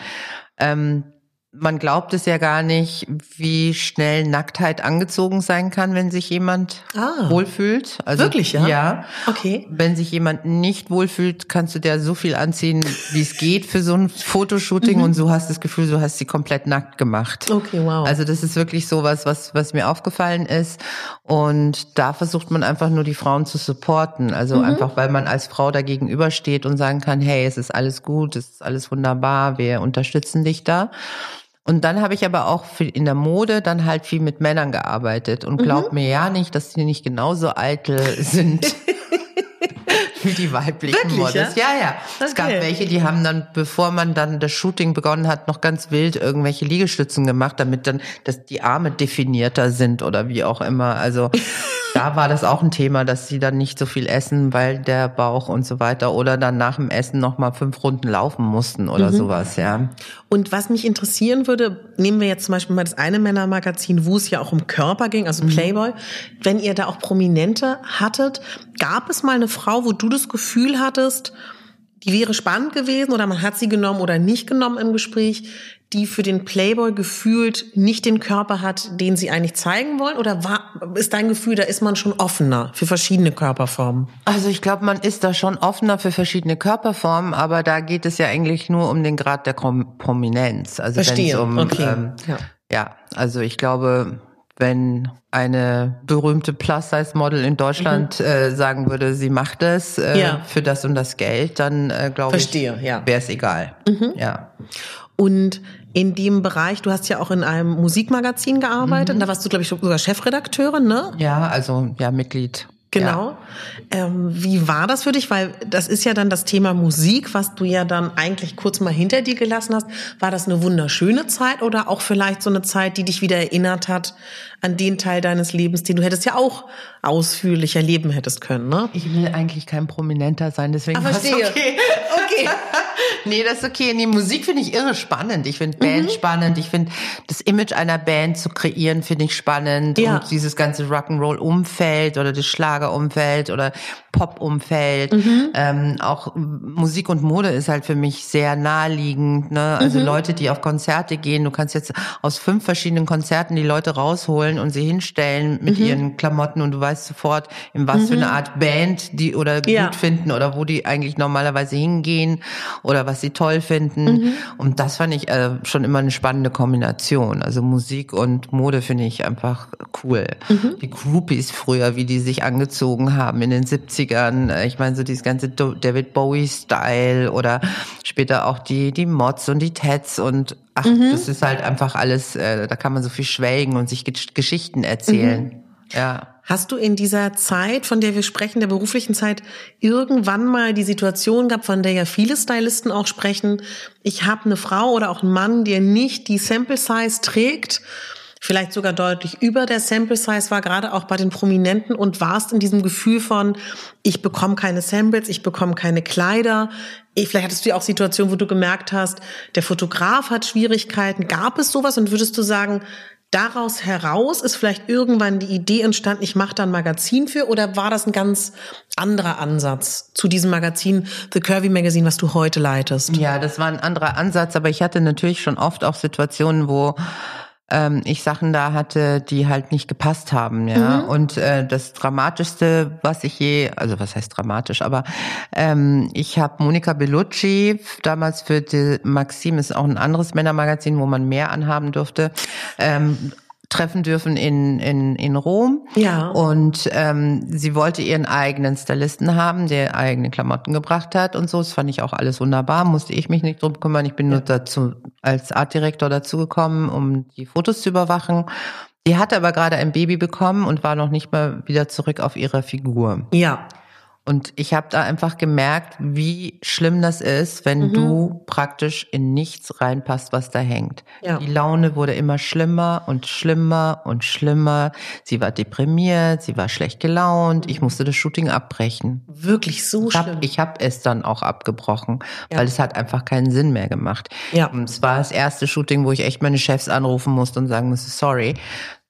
Ähm, man glaubt es ja gar nicht, wie schnell Nacktheit angezogen sein kann, wenn sich jemand ah, wohlfühlt. Also, wirklich, ja? Ja. Okay. Wenn sich jemand nicht wohlfühlt, kannst du dir so viel anziehen, wie es geht für so ein Fotoshooting mhm. und so hast das Gefühl, du hast sie komplett nackt gemacht. Okay, wow. Also das ist wirklich sowas, was, was mir aufgefallen ist. Und da versucht man einfach nur die Frauen zu supporten. Also mhm. einfach, weil man als Frau da gegenübersteht und sagen kann, hey, es ist alles gut, es ist alles wunderbar, wir unterstützen dich da. Und dann habe ich aber auch in der Mode dann halt viel mit Männern gearbeitet und glaub mhm. mir ja nicht, dass die nicht genauso eitel sind. wie die weiblichen Wirklich, Models. Ja, ja. ja. Okay. Es gab welche, die haben dann, bevor man dann das Shooting begonnen hat, noch ganz wild irgendwelche Liegestützen gemacht, damit dann dass die Arme definierter sind oder wie auch immer. Also da war das auch ein Thema, dass sie dann nicht so viel essen, weil der Bauch und so weiter oder dann nach dem Essen noch mal fünf Runden laufen mussten oder mhm. sowas, ja. Und was mich interessieren würde, nehmen wir jetzt zum Beispiel mal das eine Männermagazin, wo es ja auch um Körper ging, also mhm. Playboy. Wenn ihr da auch Prominente hattet, gab es mal eine Frau, wo du das Gefühl hattest, die wäre spannend gewesen oder man hat sie genommen oder nicht genommen im Gespräch, die für den Playboy gefühlt nicht den Körper hat, den sie eigentlich zeigen wollen? Oder war, ist dein Gefühl, da ist man schon offener für verschiedene Körperformen? Also ich glaube, man ist da schon offener für verschiedene Körperformen, aber da geht es ja eigentlich nur um den Grad der Prominenz. Also Verstehe. Um, okay. Ähm, ja. ja, also ich glaube, wenn eine berühmte Plus-Size-Model in Deutschland mhm. äh, sagen würde, sie macht es äh, ja. für das und das Geld, dann äh, glaube ich, ja. wäre es egal. Mhm. Ja. Und in dem Bereich, du hast ja auch in einem Musikmagazin gearbeitet, mhm. da warst du, glaube ich, sogar Chefredakteurin, ne? Ja, also ja, Mitglied. Genau. Ja. Ähm, wie war das für dich? Weil das ist ja dann das Thema Musik, was du ja dann eigentlich kurz mal hinter dir gelassen hast. War das eine wunderschöne Zeit oder auch vielleicht so eine Zeit, die dich wieder erinnert hat an den Teil deines Lebens, den du hättest ja auch ausführlicher leben hättest können, ne? Ich will eigentlich kein Prominenter sein, deswegen Ah, verstehe. okay. Okay. nee, das ist okay. Nee, Musik finde ich irre spannend. Ich finde Band Mhm. spannend. Ich finde das Image einer Band zu kreieren, finde ich spannend. Ja. Und dieses ganze Rock'n'Roll-Umfeld oder das Schlager-Umfeld oder Pop-Umfeld. Mhm. Ähm, auch Musik und Mode ist halt für mich sehr naheliegend. Ne? Also Mhm. Leute, die auf Konzerte gehen, du kannst jetzt aus fünf verschiedenen Konzerten die Leute rausholen und sie hinstellen mit Mhm. ihren Klamotten und du weißt sofort, in was für eine Art Band die oder Ja. gut finden oder wo die eigentlich normalerweise hingehen oder was sie toll finden. Mhm. Und das fand ich äh, schon immer eine spannende Kombination. Also Musik und Mode finde ich einfach cool. Mhm. Die Groupies früher, wie die sich angezogen haben in den 70ern. äh, Ich meine, so dieses ganze David Bowie-Style oder später auch die, die Mods und die Tats und ach, Mhm. das ist halt einfach alles, äh, da kann man so viel schwelgen und sich Gesch- Geschichten erzählen. Mhm. Ja. Hast du in dieser Zeit, von der wir sprechen, der beruflichen Zeit, irgendwann mal die Situation gehabt, von der ja viele Stylisten auch sprechen, ich habe eine Frau oder auch einen Mann, der nicht die Sample Size trägt, vielleicht sogar deutlich über der Sample Size war, gerade auch bei den Prominenten und warst in diesem Gefühl von, ich bekomme keine Samples, ich bekomme keine Kleider. Ich, vielleicht hattest du ja auch Situationen, wo du gemerkt hast, der Fotograf hat Schwierigkeiten. Gab es sowas und würdest du sagen, daraus heraus ist vielleicht irgendwann die Idee entstanden, ich mache da ein Magazin für oder war das ein ganz anderer Ansatz zu diesem Magazin, The Curvy Magazine, was du heute leitest? Ja, das war ein anderer Ansatz, aber ich hatte natürlich schon oft auch Situationen, wo ähm, ich Sachen da hatte, die halt nicht gepasst haben, ja. Und äh, das Dramatischste, was ich je, also was heißt dramatisch, aber ähm, ich habe Monika Bellucci damals für die Maxim ist auch ein anderes Männermagazin, wo man mehr anhaben durfte. Ähm, treffen dürfen in, in, in Rom. Ja. Und ähm, sie wollte ihren eigenen Stylisten haben, der eigene Klamotten gebracht hat und so. Das fand ich auch alles wunderbar, musste ich mich nicht drum kümmern. Ich bin nur dazu als Artdirektor dazugekommen, um die Fotos zu überwachen. Die hatte aber gerade ein Baby bekommen und war noch nicht mal wieder zurück auf ihre Figur. Ja. Und ich habe da einfach gemerkt, wie schlimm das ist, wenn Mhm. du praktisch in nichts reinpasst, was da hängt. Ja. Die Laune wurde immer schlimmer und schlimmer und schlimmer. Sie war deprimiert, sie war schlecht gelaunt. Ich musste das Shooting abbrechen. Wirklich so Ich habe schlimm. ich hab es dann auch abgebrochen, Ja. weil es hat einfach keinen Sinn mehr gemacht. Ja. Und Es war das erste Shooting, wo ich echt meine Chefs anrufen musste und sagen musste, sorry,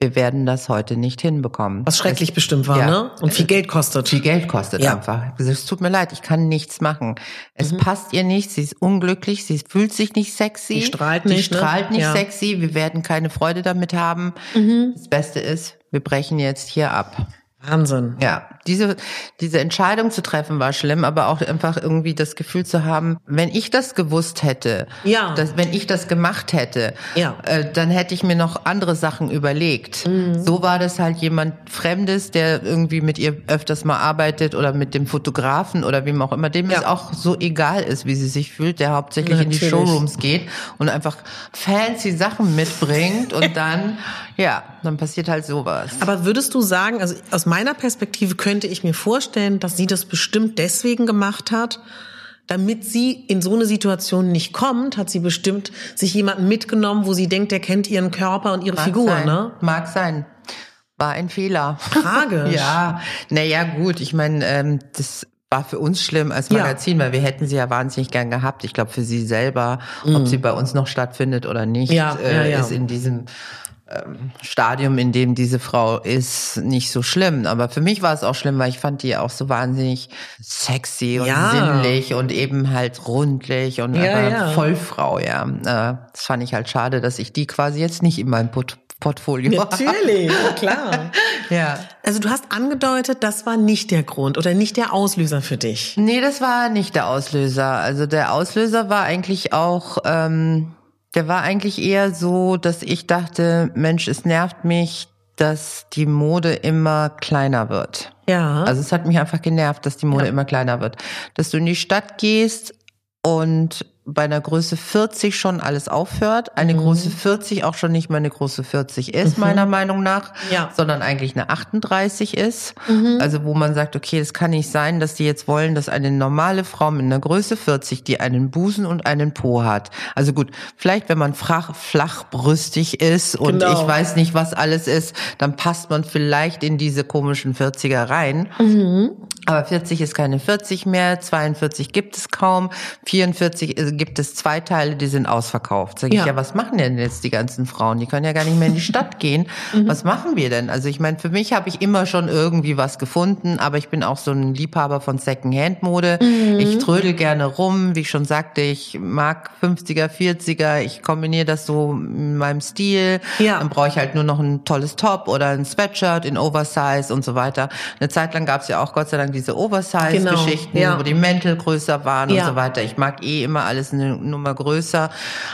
wir werden das heute nicht hinbekommen. Was schrecklich bestimmt war, Ja. ne? Und viel Geld kostet. Viel Geld kostet Ja. einfach. Es tut mir leid, ich kann nichts machen. Es Mhm. passt ihr nicht, sie ist unglücklich, sie fühlt sich nicht sexy. Die strahlt Die nicht, ne? strahlt nicht Ja. sexy, wir werden keine Freude damit haben. Mhm. Das Beste ist, wir brechen jetzt hier ab. Wahnsinn. Ja, diese, diese Entscheidung zu treffen war schlimm, aber auch einfach irgendwie das Gefühl zu haben, wenn ich das gewusst hätte, Ja. dass, wenn ich das gemacht hätte, Ja. äh, dann hätte ich mir noch andere Sachen überlegt. Mhm. So war das halt jemand Fremdes, der irgendwie mit ihr öfters mal arbeitet oder mit dem Fotografen oder wem auch immer, dem Ja. es auch so egal ist, wie sie sich fühlt, der hauptsächlich in die. Showrooms geht und einfach fancy Sachen mitbringt und dann, ja, dann passiert halt sowas. Aber würdest du sagen, also aus meiner Perspektive könnte ich mir vorstellen, dass sie das bestimmt deswegen gemacht hat, damit sie in so eine Situation nicht kommt, hat sie bestimmt sich jemanden mitgenommen, wo sie denkt, der kennt ihren Körper und ihre Mag Figur, sein. ne? Mag sein. War ein Fehler. Tragisch. ja, naja, gut. Ich meine, ähm, das war für uns schlimm als Ja. Magazin, weil wir hätten sie ja wahnsinnig gern gehabt. Ich glaube, für sie selber, ob sie bei uns noch stattfindet oder nicht, Mhm. Ja, äh, ja, ja. ist in diesem Stadium, in dem diese Frau ist, nicht so schlimm. Aber für mich war es auch schlimm, weil ich fand die auch so wahnsinnig sexy und Ja. sinnlich und eben halt rundlich und Ja, ja. Vollfrau, ja. Äh, das fand ich halt schade, dass ich die quasi jetzt nicht in meinem Port Portfolio habe. Natürlich, klar. Ja. Also du hast angedeutet, das war nicht der Grund oder nicht der Auslöser für dich. Nee, das war nicht der Auslöser. Also der Auslöser war eigentlich auch, ähm, der war eigentlich eher so, dass ich dachte, Mensch, es nervt mich, dass die Mode immer kleiner wird. Ja. Also es hat mich einfach genervt, dass die Mode Ja. immer kleiner wird. Dass du in die Stadt gehst und bei einer Größe 40 schon alles aufhört, eine mhm. Größe 40 auch schon nicht mehr eine Größe 40 ist, mhm. meiner Meinung nach, ja. sondern eigentlich eine 38 ist. Mhm. Also wo man sagt, okay, es kann nicht sein, dass die jetzt wollen, dass eine normale Frau mit einer Größe 40, die einen Busen und einen Po hat. Also gut, vielleicht wenn man flach, flachbrüstig ist und genau. ich weiß nicht, was alles ist, dann passt man vielleicht in diese komischen 40er rein. Aber 40 ist keine 40 mehr, 42 gibt es kaum, 44 ist gibt es zwei Teile, die sind ausverkauft. Sag ja. ich, ja, was machen denn jetzt die ganzen Frauen? Die können ja gar nicht mehr in die Stadt gehen. Mhm. Was machen wir denn? Also ich meine, für mich habe ich immer schon irgendwie was gefunden, aber ich bin auch so ein Liebhaber von Secondhand-Mode. Mhm. Ich trödel gerne rum, wie ich schon sagte, ich mag 50er, 40er, ich kombiniere das so in meinem Stil. Ja. Dann brauche ich halt nur noch ein tolles Top oder ein Sweatshirt in Oversize und so weiter. Eine Zeit lang gab es ja auch Gott sei Dank diese Oversize-Geschichten, genau. ja. wo die Mäntel größer waren ja. und so weiter. Ich mag eh immer alles eine Nummer größer.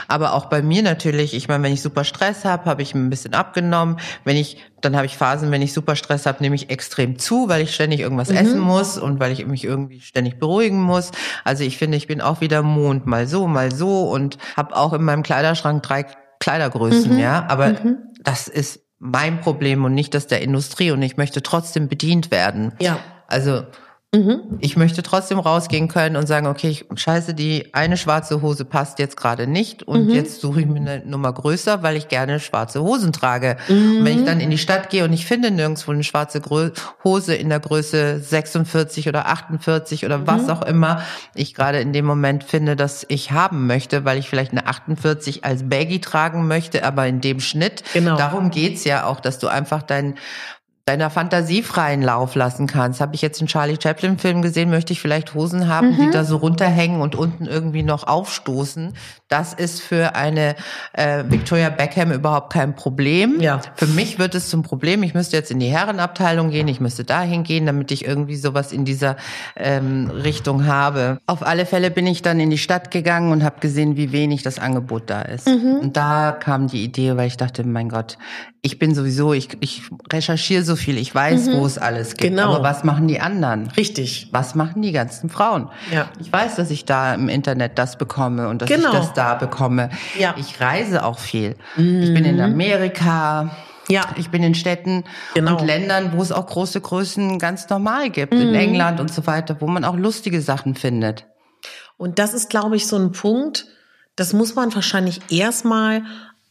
Aber auch bei mir natürlich, ich meine, wenn ich super Stress habe, habe ich ein bisschen abgenommen. Wenn ich, dann habe ich Phasen, wenn ich super Stress habe, nehme ich extrem zu, weil ich ständig irgendwas mhm. essen muss und weil ich mich irgendwie ständig beruhigen muss. Also ich finde, ich bin auch wieder Mond, mal so, mal so und habe auch in meinem Kleiderschrank drei Kleidergrößen, mhm. ja. Aber mhm. das ist mein Problem und nicht das der Industrie und ich möchte trotzdem bedient werden. Ja. Also Mhm. Ich möchte trotzdem rausgehen können und sagen, okay, ich, scheiße, die eine schwarze Hose passt jetzt gerade nicht und mhm. jetzt suche ich mir eine Nummer größer, weil ich gerne schwarze Hosen trage. Mhm. Und wenn ich dann in die Stadt gehe und ich finde nirgendwo eine schwarze Grö Hose in der Größe 46 oder 48 oder was mhm. auch immer ich gerade in dem Moment finde, dass ich haben möchte, weil ich vielleicht eine 48 als Baggy tragen möchte, aber in dem Schnitt. Genau. Darum geht's ja auch, dass du einfach dein deiner Fantasie freien Lauf lassen kannst. Habe ich jetzt einen Charlie Chaplin Film gesehen, möchte ich vielleicht Hosen haben, mhm. die da so runterhängen und unten irgendwie noch aufstoßen. Das ist für eine äh, Victoria Beckham überhaupt kein Problem. Ja. Für mich wird es zum Problem. Ich müsste jetzt in die Herrenabteilung gehen, ich müsste dahin gehen, damit ich irgendwie sowas in dieser ähm, Richtung habe. Auf alle Fälle bin ich dann in die Stadt gegangen und habe gesehen, wie wenig das Angebot da ist. Mhm. Und da kam die Idee, weil ich dachte, mein Gott, ich bin sowieso, ich, ich recherchiere so viel, ich weiß, mhm. wo es alles gibt. Genau. Aber was machen die anderen? Richtig. Was machen die ganzen Frauen? Ja. Ich weiß, dass ich da im Internet das bekomme und dass genau. ich das da bekomme. Ja. Ich reise auch viel. Mhm. Ich bin in mhm. Amerika. Ja. Ich bin in Städten genau. und Ländern, wo es auch große Größen ganz normal gibt. Mhm. In England und so weiter, wo man auch lustige Sachen findet. Und das ist, glaube ich, so ein Punkt, das muss man wahrscheinlich erstmal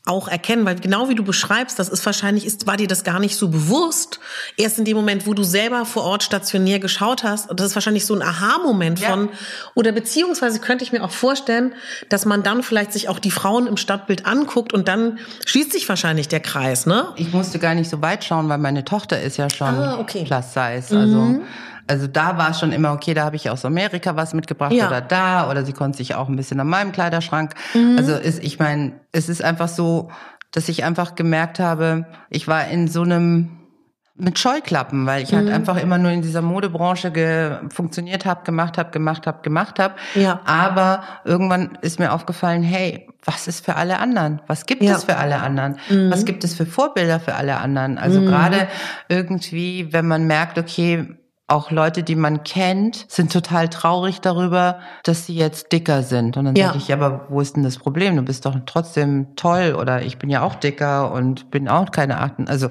auch erkennen, weil genau wie du beschreibst, das ist wahrscheinlich, ist, war dir das gar nicht so bewusst. Erst in dem Moment, wo du selber vor Ort stationär geschaut hast, und das ist wahrscheinlich so ein Aha-Moment ja. von, oder beziehungsweise könnte ich mir auch vorstellen, dass man dann vielleicht sich auch die Frauen im Stadtbild anguckt und dann schließt sich wahrscheinlich der Kreis, ne? Ich musste gar nicht so weit schauen, weil meine Tochter ist ja schon ah, okay. plus size, also. Mhm. Also da war es schon immer, okay, da habe ich aus Amerika was mitgebracht ja. oder da oder sie konnte sich auch ein bisschen an meinem Kleiderschrank. Mhm. Also ist, ich meine, es ist einfach so, dass ich einfach gemerkt habe, ich war in so einem mit Scheuklappen, weil ich halt mhm. halt einfach immer nur in dieser Modebranche ge funktioniert habe, gemacht habe, gemacht habe, gemacht habe. Ja. Aber irgendwann ist mir aufgefallen, hey, was ist für alle anderen? Was gibt ja. es für alle anderen? Mhm. Was gibt es für Vorbilder für alle anderen? Also mhm. gerade irgendwie, wenn man merkt, okay, auch Leute, die man kennt, sind total traurig darüber, dass sie jetzt dicker sind. Und dann ja. sage ich, ja, aber wo ist denn das Problem? Du bist doch trotzdem toll oder ich bin ja auch dicker und bin auch keine Achten. Also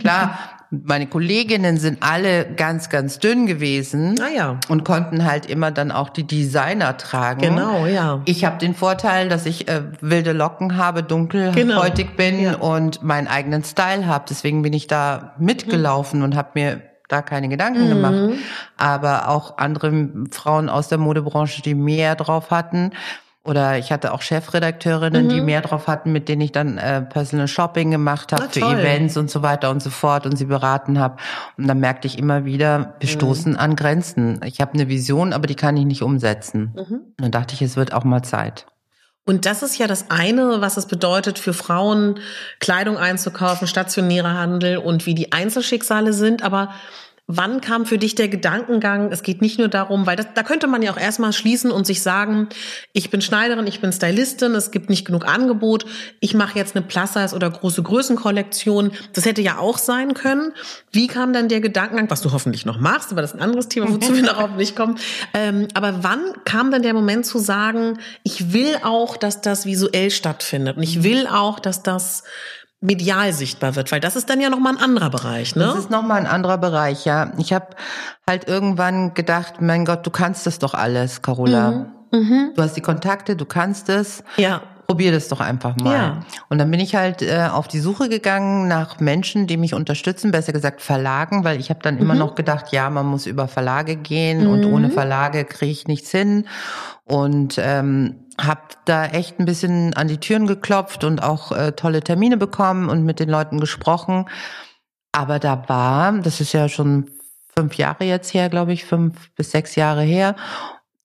klar, meine Kolleginnen sind alle ganz, ganz dünn gewesen ah, ja. und konnten halt immer dann auch die Designer tragen. Genau, ja. Ich habe den Vorteil, dass ich äh, wilde Locken habe, dunkelhäutig genau. bin ja. und meinen eigenen Style habe. Deswegen bin ich da mitgelaufen mhm. und habe mir da keine Gedanken mhm. gemacht. Aber auch andere Frauen aus der Modebranche, die mehr drauf hatten. Oder ich hatte auch Chefredakteurinnen, mhm. die mehr drauf hatten, mit denen ich dann äh, Personal Shopping gemacht habe für Events und so weiter und so fort und sie beraten habe. Und dann merkte ich immer wieder, wir mhm. stoßen an Grenzen. Ich habe eine Vision, aber die kann ich nicht umsetzen. Mhm. Dann dachte ich, es wird auch mal Zeit. Und das ist ja das eine, was es bedeutet für Frauen, Kleidung einzukaufen, stationärer Handel und wie die Einzelschicksale sind. Aber Wann kam für dich der Gedankengang, es geht nicht nur darum, weil das, da könnte man ja auch erstmal schließen und sich sagen, ich bin Schneiderin, ich bin Stylistin, es gibt nicht genug Angebot, ich mache jetzt eine Plus-Size oder große Größenkollektion. Das hätte ja auch sein können. Wie kam dann der Gedankengang, was du hoffentlich noch machst, aber das ist ein anderes Thema, wozu wir darauf nicht kommen. Ähm, aber wann kam dann der Moment zu sagen, ich will auch, dass das visuell stattfindet und ich will auch, dass das medial sichtbar wird, weil das ist dann ja noch mal ein anderer Bereich, ne? Das ist noch mal ein anderer Bereich, ja. Ich habe halt irgendwann gedacht, mein Gott, du kannst das doch alles, Carola. Mhm. Mhm. Du hast die Kontakte, du kannst es. Ja. Probier das doch einfach mal. Ja. Und dann bin ich halt äh, auf die Suche gegangen nach Menschen, die mich unterstützen, besser gesagt Verlagen, weil ich habe dann mhm. immer noch gedacht, ja, man muss über Verlage gehen mhm. und ohne Verlage kriege ich nichts hin. Und ähm, habe da echt ein bisschen an die Türen geklopft und auch äh, tolle Termine bekommen und mit den Leuten gesprochen. Aber da war, das ist ja schon fünf Jahre jetzt her, glaube ich, fünf bis sechs Jahre her,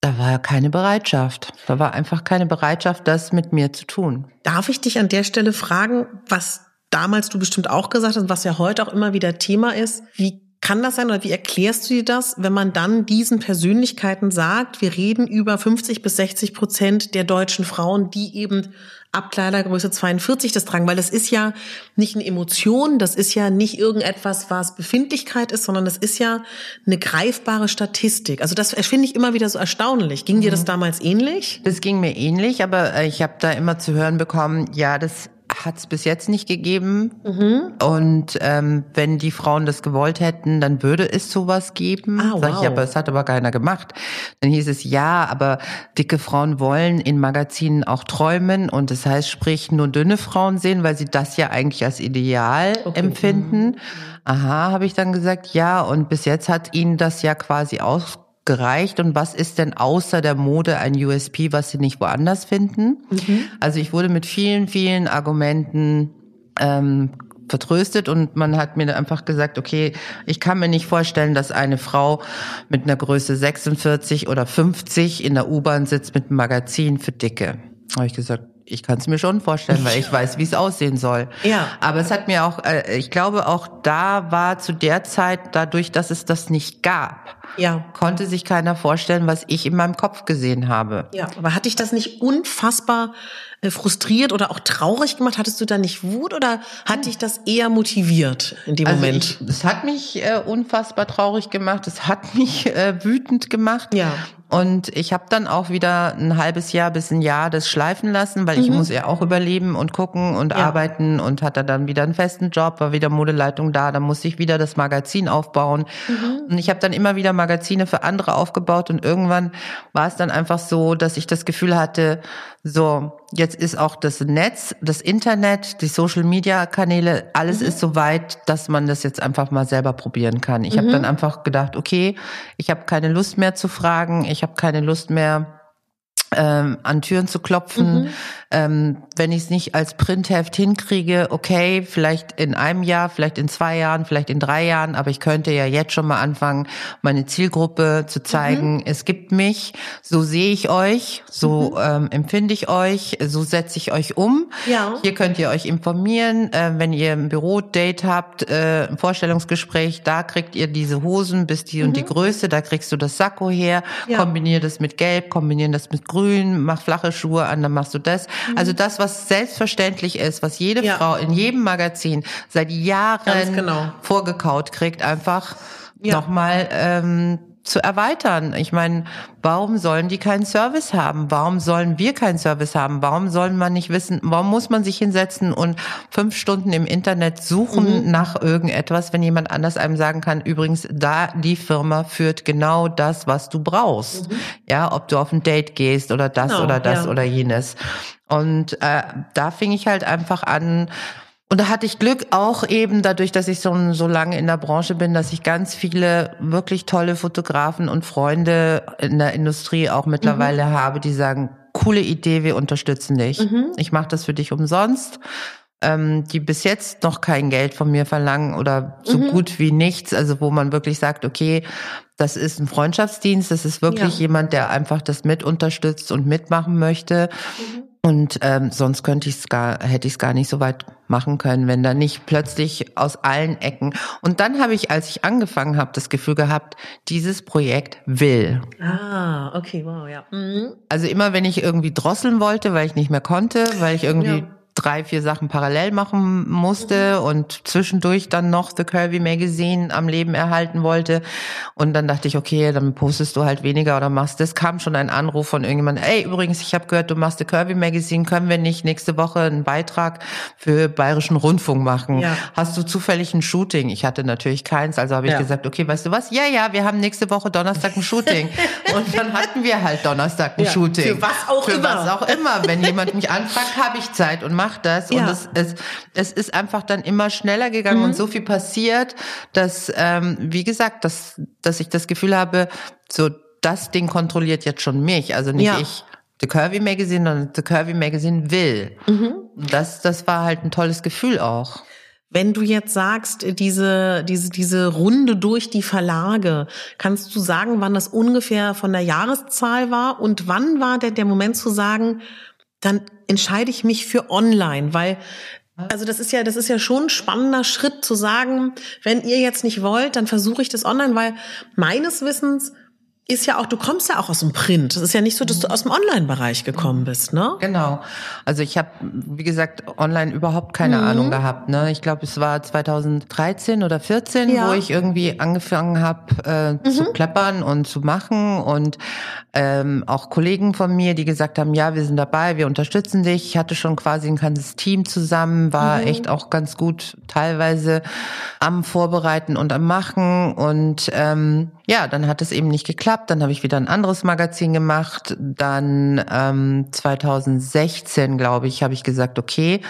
da war keine Bereitschaft. Da war einfach keine Bereitschaft, das mit mir zu tun. Darf ich dich an der Stelle fragen, was damals du bestimmt auch gesagt hast, was ja heute auch immer wieder Thema ist, wie kann das sein oder wie erklärst du dir das, wenn man dann diesen Persönlichkeiten sagt, wir reden über 50 bis 60 Prozent der deutschen Frauen, die eben ab Kleidergröße 42 das tragen, weil das ist ja nicht eine Emotion, das ist ja nicht irgendetwas, was Befindlichkeit ist, sondern das ist ja eine greifbare Statistik. Also das finde ich immer wieder so erstaunlich. Ging dir das mhm. damals ähnlich? Das ging mir ähnlich, aber äh, ich habe da immer zu hören bekommen, ja, das hat es bis jetzt nicht gegeben. Mhm. Und ähm, wenn die Frauen das gewollt hätten, dann würde es sowas geben. Ah, wow. Sag ich, aber es hat aber keiner gemacht. Dann hieß es ja, aber dicke Frauen wollen in Magazinen auch träumen und das heißt, sprich nur dünne Frauen sehen, weil sie das ja eigentlich als Ideal okay. empfinden. Mhm. Aha, habe ich dann gesagt, ja. Und bis jetzt hat ihnen das ja quasi aus gereicht und was ist denn außer der Mode ein USP, was sie nicht woanders finden? Mhm. Also ich wurde mit vielen, vielen Argumenten ähm, vertröstet und man hat mir einfach gesagt, okay, ich kann mir nicht vorstellen, dass eine Frau mit einer Größe 46 oder 50 in der U-Bahn sitzt mit einem Magazin für Dicke. Habe ich gesagt, ich kann es mir schon vorstellen, weil ich weiß, wie es aussehen soll. Ja. Aber es hat mir auch, äh, ich glaube auch da war zu der Zeit, dadurch, dass es das nicht gab, ja. konnte sich keiner vorstellen, was ich in meinem Kopf gesehen habe. Ja, aber hat dich das nicht unfassbar äh, frustriert oder auch traurig gemacht? Hattest du da nicht Wut oder hat dich das eher motiviert in dem also Moment? es hat mich äh, unfassbar traurig gemacht. Es hat mich äh, wütend gemacht. Ja. Und ich habe dann auch wieder ein halbes Jahr bis ein Jahr das schleifen lassen, weil mhm. ich muss ja auch überleben und gucken und ja. arbeiten und hatte dann wieder einen festen Job, war wieder Modeleitung da, dann musste ich wieder das Magazin aufbauen. Mhm. Und ich habe dann immer wieder Magazine für andere aufgebaut und irgendwann war es dann einfach so, dass ich das Gefühl hatte, so, jetzt ist auch das Netz, das Internet, die Social Media Kanäle, alles mhm. ist so weit, dass man das jetzt einfach mal selber probieren kann. Ich mhm. habe dann einfach gedacht, okay, ich habe keine Lust mehr zu fragen, ich habe keine Lust mehr ähm, an Türen zu klopfen. Mhm. Ähm, wenn ich es nicht als Printheft hinkriege, okay, vielleicht in einem Jahr, vielleicht in zwei Jahren, vielleicht in drei Jahren, aber ich könnte ja jetzt schon mal anfangen, meine Zielgruppe zu zeigen, mhm. es gibt mich, so sehe ich euch, so mhm. ähm, empfinde ich euch, so setze ich euch um. Ja. Hier könnt ihr euch informieren, äh, wenn ihr ein Bürodate habt, äh, ein Vorstellungsgespräch, da kriegt ihr diese Hosen bis die und die mhm. Größe, da kriegst du das Sakko her, ja. kombinier das mit Gelb, kombinieren das mit grün, mach flache Schuhe an, dann machst du das. Mhm. Also das, was selbstverständlich ist, was jede ja. Frau in jedem Magazin seit Jahren genau. vorgekaut kriegt, einfach ja. nochmal ähm, zu erweitern. Ich meine, warum sollen die keinen Service haben? Warum sollen wir keinen Service haben? Warum soll man nicht wissen, warum muss man sich hinsetzen und fünf Stunden im Internet suchen mhm. nach irgendetwas, wenn jemand anders einem sagen kann, übrigens, da die Firma führt genau das, was du brauchst. Mhm. Ja, ob du auf ein Date gehst oder das genau, oder das ja. oder jenes. Und äh, da fing ich halt einfach an, und da hatte ich Glück auch eben dadurch, dass ich so, so lange in der Branche bin, dass ich ganz viele wirklich tolle Fotografen und Freunde in der Industrie auch mittlerweile mhm. habe, die sagen, coole Idee, wir unterstützen dich. Mhm. Ich mache das für dich umsonst. Ähm, die bis jetzt noch kein Geld von mir verlangen oder so mhm. gut wie nichts, also wo man wirklich sagt, okay, das ist ein Freundschaftsdienst, das ist wirklich ja. jemand, der einfach das mit unterstützt und mitmachen möchte. Mhm. Und ähm, sonst könnte ich es gar, hätte ich es gar nicht so weit machen können, wenn da nicht plötzlich aus allen Ecken. Und dann habe ich, als ich angefangen habe, das Gefühl gehabt, dieses Projekt will. Ah, okay, wow, ja. Mhm. Also immer, wenn ich irgendwie drosseln wollte, weil ich nicht mehr konnte, weil ich irgendwie ja drei, vier Sachen parallel machen musste mhm. und zwischendurch dann noch The Curvy Magazine am Leben erhalten wollte. Und dann dachte ich, okay, dann postest du halt weniger oder machst das. Kam schon ein Anruf von irgendjemandem, ey, übrigens, ich habe gehört, du machst The Curvy Magazine, können wir nicht nächste Woche einen Beitrag für Bayerischen Rundfunk machen? Ja. Hast du zufällig ein Shooting? Ich hatte natürlich keins, also habe ich ja. gesagt, okay, weißt du was? Ja, ja, wir haben nächste Woche Donnerstag ein Shooting. und dann hatten wir halt Donnerstag ein ja. Shooting. Für was auch für immer. Für was auch immer. Wenn jemand mich anfragt, habe ich Zeit und mache das. Ja. Und es, es, es ist einfach dann immer schneller gegangen mhm. und so viel passiert, dass, ähm, wie gesagt, dass, dass ich das Gefühl habe, so das Ding kontrolliert jetzt schon mich. Also nicht ja. ich. The Curvy Magazine, sondern The Curvy Magazine will. Mhm. Das, das war halt ein tolles Gefühl auch. Wenn du jetzt sagst, diese, diese, diese Runde durch die Verlage, kannst du sagen, wann das ungefähr von der Jahreszahl war und wann war der, der Moment zu sagen, dann entscheide ich mich für online, weil also das ist ja, das ist ja schon ein spannender Schritt zu sagen, wenn ihr jetzt nicht wollt, dann versuche ich das online, weil meines Wissens ist ja auch, du kommst ja auch aus dem Print. Es ist ja nicht so, dass du aus dem Online-Bereich gekommen bist, ne? Genau. Also ich habe, wie gesagt, online überhaupt keine mhm. Ahnung gehabt. Ne? Ich glaube, es war 2013 oder 14, ja. wo ich irgendwie angefangen habe äh, mhm. zu kleppern und zu machen und ähm, auch Kollegen von mir, die gesagt haben, ja, wir sind dabei, wir unterstützen dich. Ich hatte schon quasi ein ganzes Team zusammen, war mhm. echt auch ganz gut teilweise am Vorbereiten und am Machen und ähm, ja, dann hat es eben nicht geklappt. Dann habe ich wieder ein anderes Magazin gemacht. Dann ähm, 2016, glaube ich, habe ich gesagt, okay,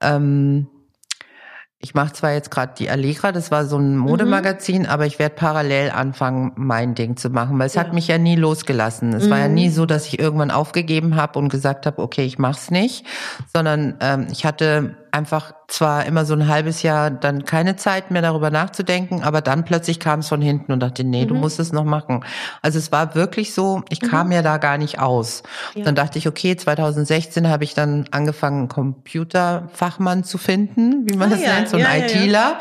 ähm, ich mache zwar jetzt gerade die Allegra, das war so ein Modemagazin, mhm. aber ich werde parallel anfangen, mein Ding zu machen, weil es ja. hat mich ja nie losgelassen. Es mhm. war ja nie mhm. so, dass ich irgendwann aufgegeben habe und gesagt habe, okay, ich mach's nicht, sondern ähm, ich hatte einfach zwar immer so ein halbes Jahr dann keine Zeit mehr darüber nachzudenken, aber dann plötzlich kam es von hinten und dachte, nee, mhm. du musst es noch machen. Also es war wirklich so, ich mhm. kam ja da gar nicht aus. Ja. Dann dachte ich, okay, 2016 habe ich dann angefangen, einen Computerfachmann zu finden, wie man ah, das ja. nennt, so ein ja, ITler.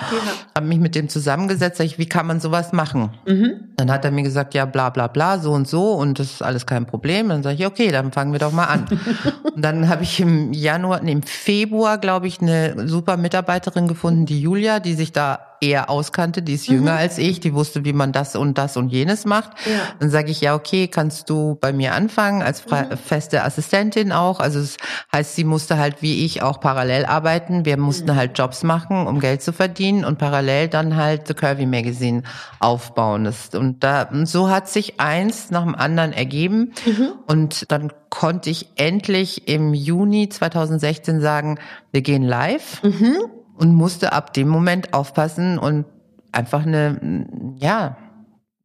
Habe mich mit dem zusammengesetzt, sag ich, wie kann man sowas machen? Mhm. Dann hat er mir gesagt, ja, bla bla bla, so und so und das ist alles kein Problem. Dann sage ich, okay, dann fangen wir doch mal an. und dann habe ich im Januar, nee, im Februar, glaube ich, eine super Mitarbeiterin gefunden, die Julia, die sich da eher auskannte, die ist jünger mhm. als ich, die wusste, wie man das und das und jenes macht. Ja. Dann sage ich, ja, okay, kannst du bei mir anfangen als mhm. feste Assistentin auch. Also das heißt, sie musste halt wie ich auch parallel arbeiten. Wir mussten mhm. halt Jobs machen, um Geld zu verdienen und parallel dann halt The Curvy Magazine aufbauen. Das, und da, so hat sich eins nach dem anderen ergeben. Mhm. Und dann konnte ich endlich im Juni 2016 sagen, wir gehen live. Mhm und musste ab dem Moment aufpassen und einfach eine, ja,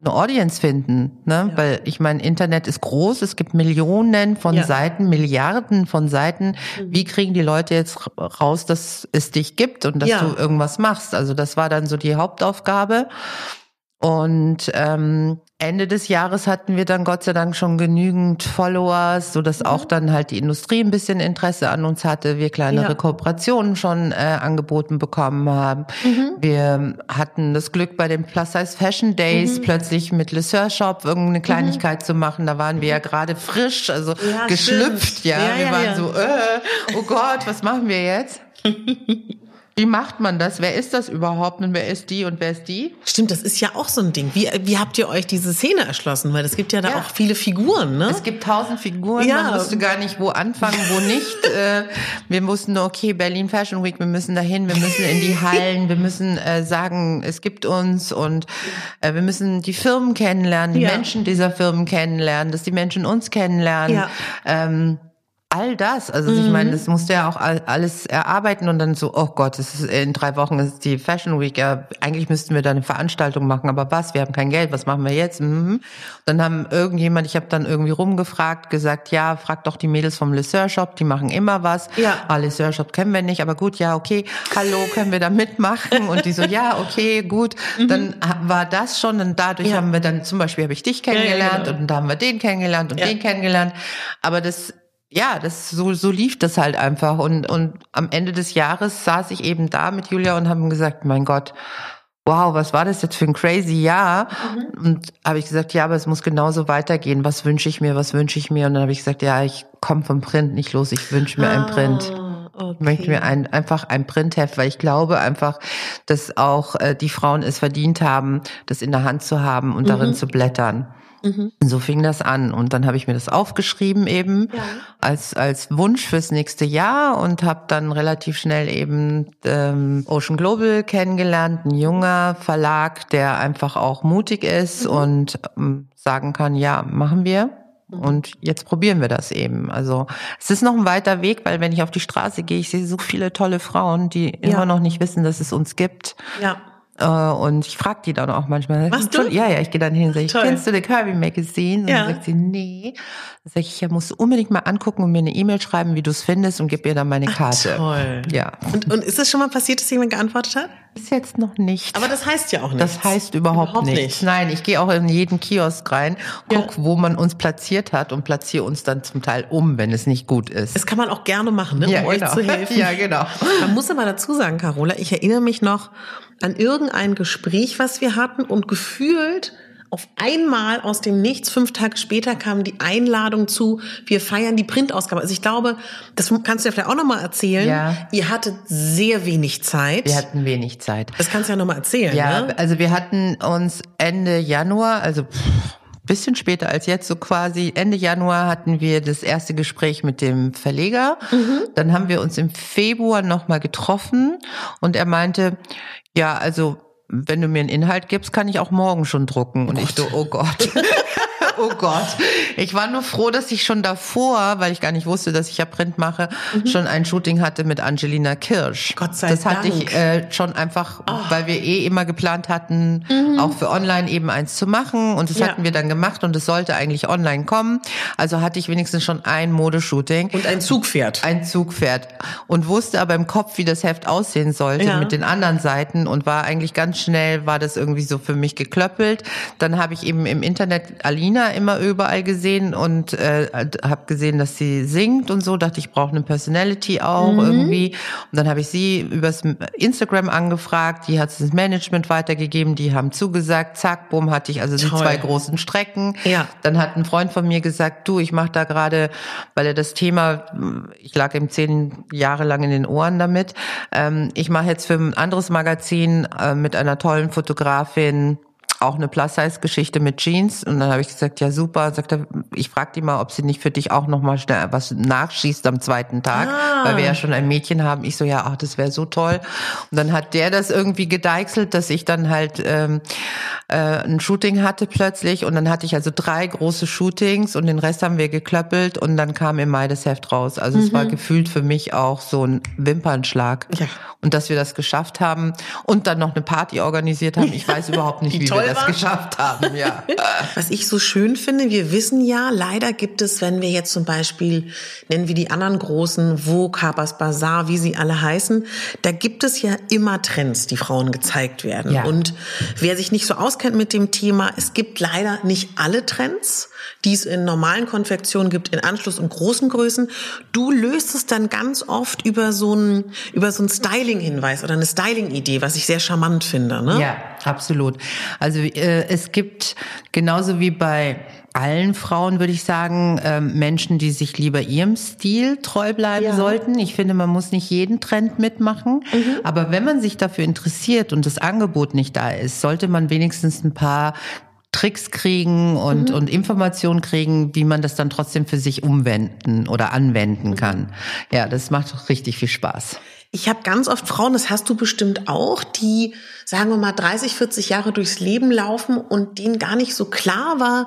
eine Audience finden, ne? Ja. Weil ich meine, Internet ist groß, es gibt Millionen von ja. Seiten, Milliarden von Seiten. Mhm. Wie kriegen die Leute jetzt raus, dass es dich gibt und dass ja. du irgendwas machst? Also das war dann so die Hauptaufgabe. Und ähm, Ende des Jahres hatten wir dann Gott sei Dank schon genügend Followers, so dass mhm. auch dann halt die Industrie ein bisschen Interesse an uns hatte. Wir kleinere ja. Kooperationen schon äh, angeboten bekommen haben. Mhm. Wir hatten das Glück bei den Plus Size Fashion Days mhm. plötzlich mit Le Sœur Shop irgendeine mhm. Kleinigkeit zu machen. Da waren wir ja gerade frisch, also ja, geschlüpft. Ja, ja, wir waren so, äh, oh Gott, was machen wir jetzt? Wie macht man das? Wer ist das überhaupt und wer ist die und wer ist die? Stimmt, das ist ja auch so ein Ding. Wie, wie habt ihr euch diese Szene erschlossen? Weil es gibt ja da ja. auch viele Figuren, ne? Es gibt tausend Figuren, ja. man wusste gar nicht, wo anfangen, wo nicht. Äh, wir mussten nur, okay, Berlin Fashion Week, wir müssen dahin, wir müssen in die Hallen, wir müssen äh, sagen, es gibt uns und äh, wir müssen die Firmen kennenlernen, die ja. Menschen dieser Firmen kennenlernen, dass die Menschen uns kennenlernen. Ja. Ähm, all das. Also mhm. ich meine, das musste ja auch alles erarbeiten und dann so, oh Gott, es ist in drei Wochen ist die Fashion Week. Ja, eigentlich müssten wir da eine Veranstaltung machen, aber was? Wir haben kein Geld. Was machen wir jetzt? Mhm. Dann haben irgendjemand, ich habe dann irgendwie rumgefragt, gesagt, ja, frag doch die Mädels vom Le Sœur Shop, die machen immer was. Ja. Ah, Le Sœur Shop kennen wir nicht, aber gut, ja, okay. Hallo, können wir da mitmachen? Und die so, ja, okay, gut. Mhm. Dann war das schon und dadurch ja. haben wir dann zum Beispiel habe ich dich kennengelernt ja, genau. und da haben wir den kennengelernt und den kennengelernt. Aber das ja, das so so lief das halt einfach und und am Ende des Jahres saß ich eben da mit Julia und haben gesagt, mein Gott, wow, was war das jetzt für ein crazy Jahr? Mhm. Und habe ich gesagt, ja, aber es muss genauso weitergehen. Was wünsche ich mir, was wünsche ich mir? Und dann habe ich gesagt, ja, ich komme vom Print nicht los, ich wünsche mir ah, ein Print. Okay. Ich möchte mir ein, einfach ein Printheft, weil ich glaube einfach, dass auch äh, die Frauen es verdient haben, das in der Hand zu haben und mhm. darin zu blättern. Mhm. So fing das an und dann habe ich mir das aufgeschrieben eben ja. als als Wunsch fürs nächste Jahr und habe dann relativ schnell eben ähm, Ocean Global kennengelernt, ein junger Verlag, der einfach auch mutig ist mhm. und ähm, sagen kann, ja, machen wir. Mhm. Und jetzt probieren wir das eben. Also es ist noch ein weiter Weg, weil wenn ich auf die Straße gehe, ich sehe so viele tolle Frauen, die ja. immer noch nicht wissen, dass es uns gibt. Ja. Äh, und ich frage die dann auch manchmal. Was du? Ja, ja, ich gehe dann hin und sage, kennst du The Kirby Magazine? Und ja. dann sagt sie, nee. Dann sage ich, ja, musst du unbedingt mal angucken und mir eine E-Mail schreiben, wie du es findest und gib ihr dann meine Karte. Ach, toll. Ja. Und, und ist es schon mal passiert, dass jemand geantwortet hat? Bis jetzt noch nicht. Aber das heißt ja auch nicht. Das heißt überhaupt, überhaupt nichts. Nicht. Nein, ich gehe auch in jeden Kiosk rein, guck, ja. wo man uns platziert hat und platziere uns dann zum Teil um, wenn es nicht gut ist. Das kann man auch gerne machen, ne, um ja, genau. euch zu helfen. Ja, genau. Man muss aber dazu sagen, Carola, ich erinnere mich noch an irgendein Gespräch, was wir hatten und gefühlt auf einmal aus dem Nichts, fünf Tage später kam die Einladung zu, wir feiern die Printausgabe. Also ich glaube, das kannst du ja vielleicht auch nochmal erzählen. Ja. Ihr hattet sehr wenig Zeit. Wir hatten wenig Zeit. Das kannst du ja nochmal erzählen. Ja, ne? also wir hatten uns Ende Januar, also bisschen später als jetzt, so quasi Ende Januar hatten wir das erste Gespräch mit dem Verleger. Mhm. Dann haben wir uns im Februar nochmal getroffen und er meinte, ja, also wenn du mir einen Inhalt gibst, kann ich auch morgen schon drucken. Und oh ich so, oh Gott. oh Gott. Ich war nur froh, dass ich schon davor, weil ich gar nicht wusste, dass ich ja Print mache, mhm. schon ein Shooting hatte mit Angelina Kirsch. Gott sei das Dank. Das hatte ich äh, schon einfach, oh. weil wir eh immer geplant hatten, mhm. auch für online eben eins zu machen. Und das ja. hatten wir dann gemacht und es sollte eigentlich online kommen. Also hatte ich wenigstens schon ein Modeshooting. Und ein Zugpferd. Ein Zugpferd. Und wusste aber im Kopf, wie das Heft aussehen sollte ja. mit den anderen Seiten und war eigentlich ganz schnell, war das irgendwie so für mich geklöppelt. Dann habe ich eben im Internet Alina immer überall gesehen und äh, habe gesehen, dass sie singt und so. Dachte ich brauche eine Personality auch mhm. irgendwie. Und dann habe ich sie übers Instagram angefragt. Die hat das Management weitergegeben. Die haben zugesagt. Zack, bumm, hatte ich also die zwei großen Strecken. Ja. Dann hat ein Freund von mir gesagt, du, ich mache da gerade, weil er das Thema, ich lag ihm zehn Jahre lang in den Ohren damit. Ähm, ich mache jetzt für ein anderes Magazin äh, mit einer tollen Fotografin auch eine Plus-Size-Geschichte mit Jeans. Und dann habe ich gesagt, ja super. Sagt er, ich frage die mal, ob sie nicht für dich auch noch mal schnell was nachschießt am zweiten Tag, ah. weil wir ja schon ein Mädchen haben. Ich so, ja, ach, das wäre so toll. Und dann hat der das irgendwie gedeichselt, dass ich dann halt ähm, äh, ein Shooting hatte plötzlich. Und dann hatte ich also drei große Shootings und den Rest haben wir geklöppelt und dann kam im Mai das Heft raus. Also mhm. es war mhm. gefühlt für mich auch so ein Wimpernschlag. Ja. Und dass wir das geschafft haben und dann noch eine Party organisiert haben. Ich weiß überhaupt nicht, wie, wie wir das geschafft haben, ja. Was ich so schön finde, wir wissen ja, leider gibt es, wenn wir jetzt zum Beispiel, nennen wir die anderen großen, Vogue, Harper's Bazaar, wie sie alle heißen, da gibt es ja immer Trends, die Frauen gezeigt werden. Ja. Und wer sich nicht so auskennt mit dem Thema, es gibt leider nicht alle Trends die es in normalen Konfektionen gibt, in Anschluss- und großen Größen. Du löst es dann ganz oft über so ein, über so ein Styling-Hinweis oder eine Styling-Idee, was ich sehr charmant finde. Ne? Ja, absolut. Also äh, es gibt genauso wie bei allen Frauen, würde ich sagen, äh, Menschen, die sich lieber ihrem Stil treu bleiben ja. sollten. Ich finde, man muss nicht jeden Trend mitmachen. Mhm. Aber wenn man sich dafür interessiert und das Angebot nicht da ist, sollte man wenigstens ein paar Tricks kriegen und, mhm. und Informationen kriegen, wie man das dann trotzdem für sich umwenden oder anwenden kann. Ja, das macht richtig viel Spaß. Ich habe ganz oft Frauen, das hast du bestimmt auch, die, sagen wir mal, 30, 40 Jahre durchs Leben laufen und denen gar nicht so klar war,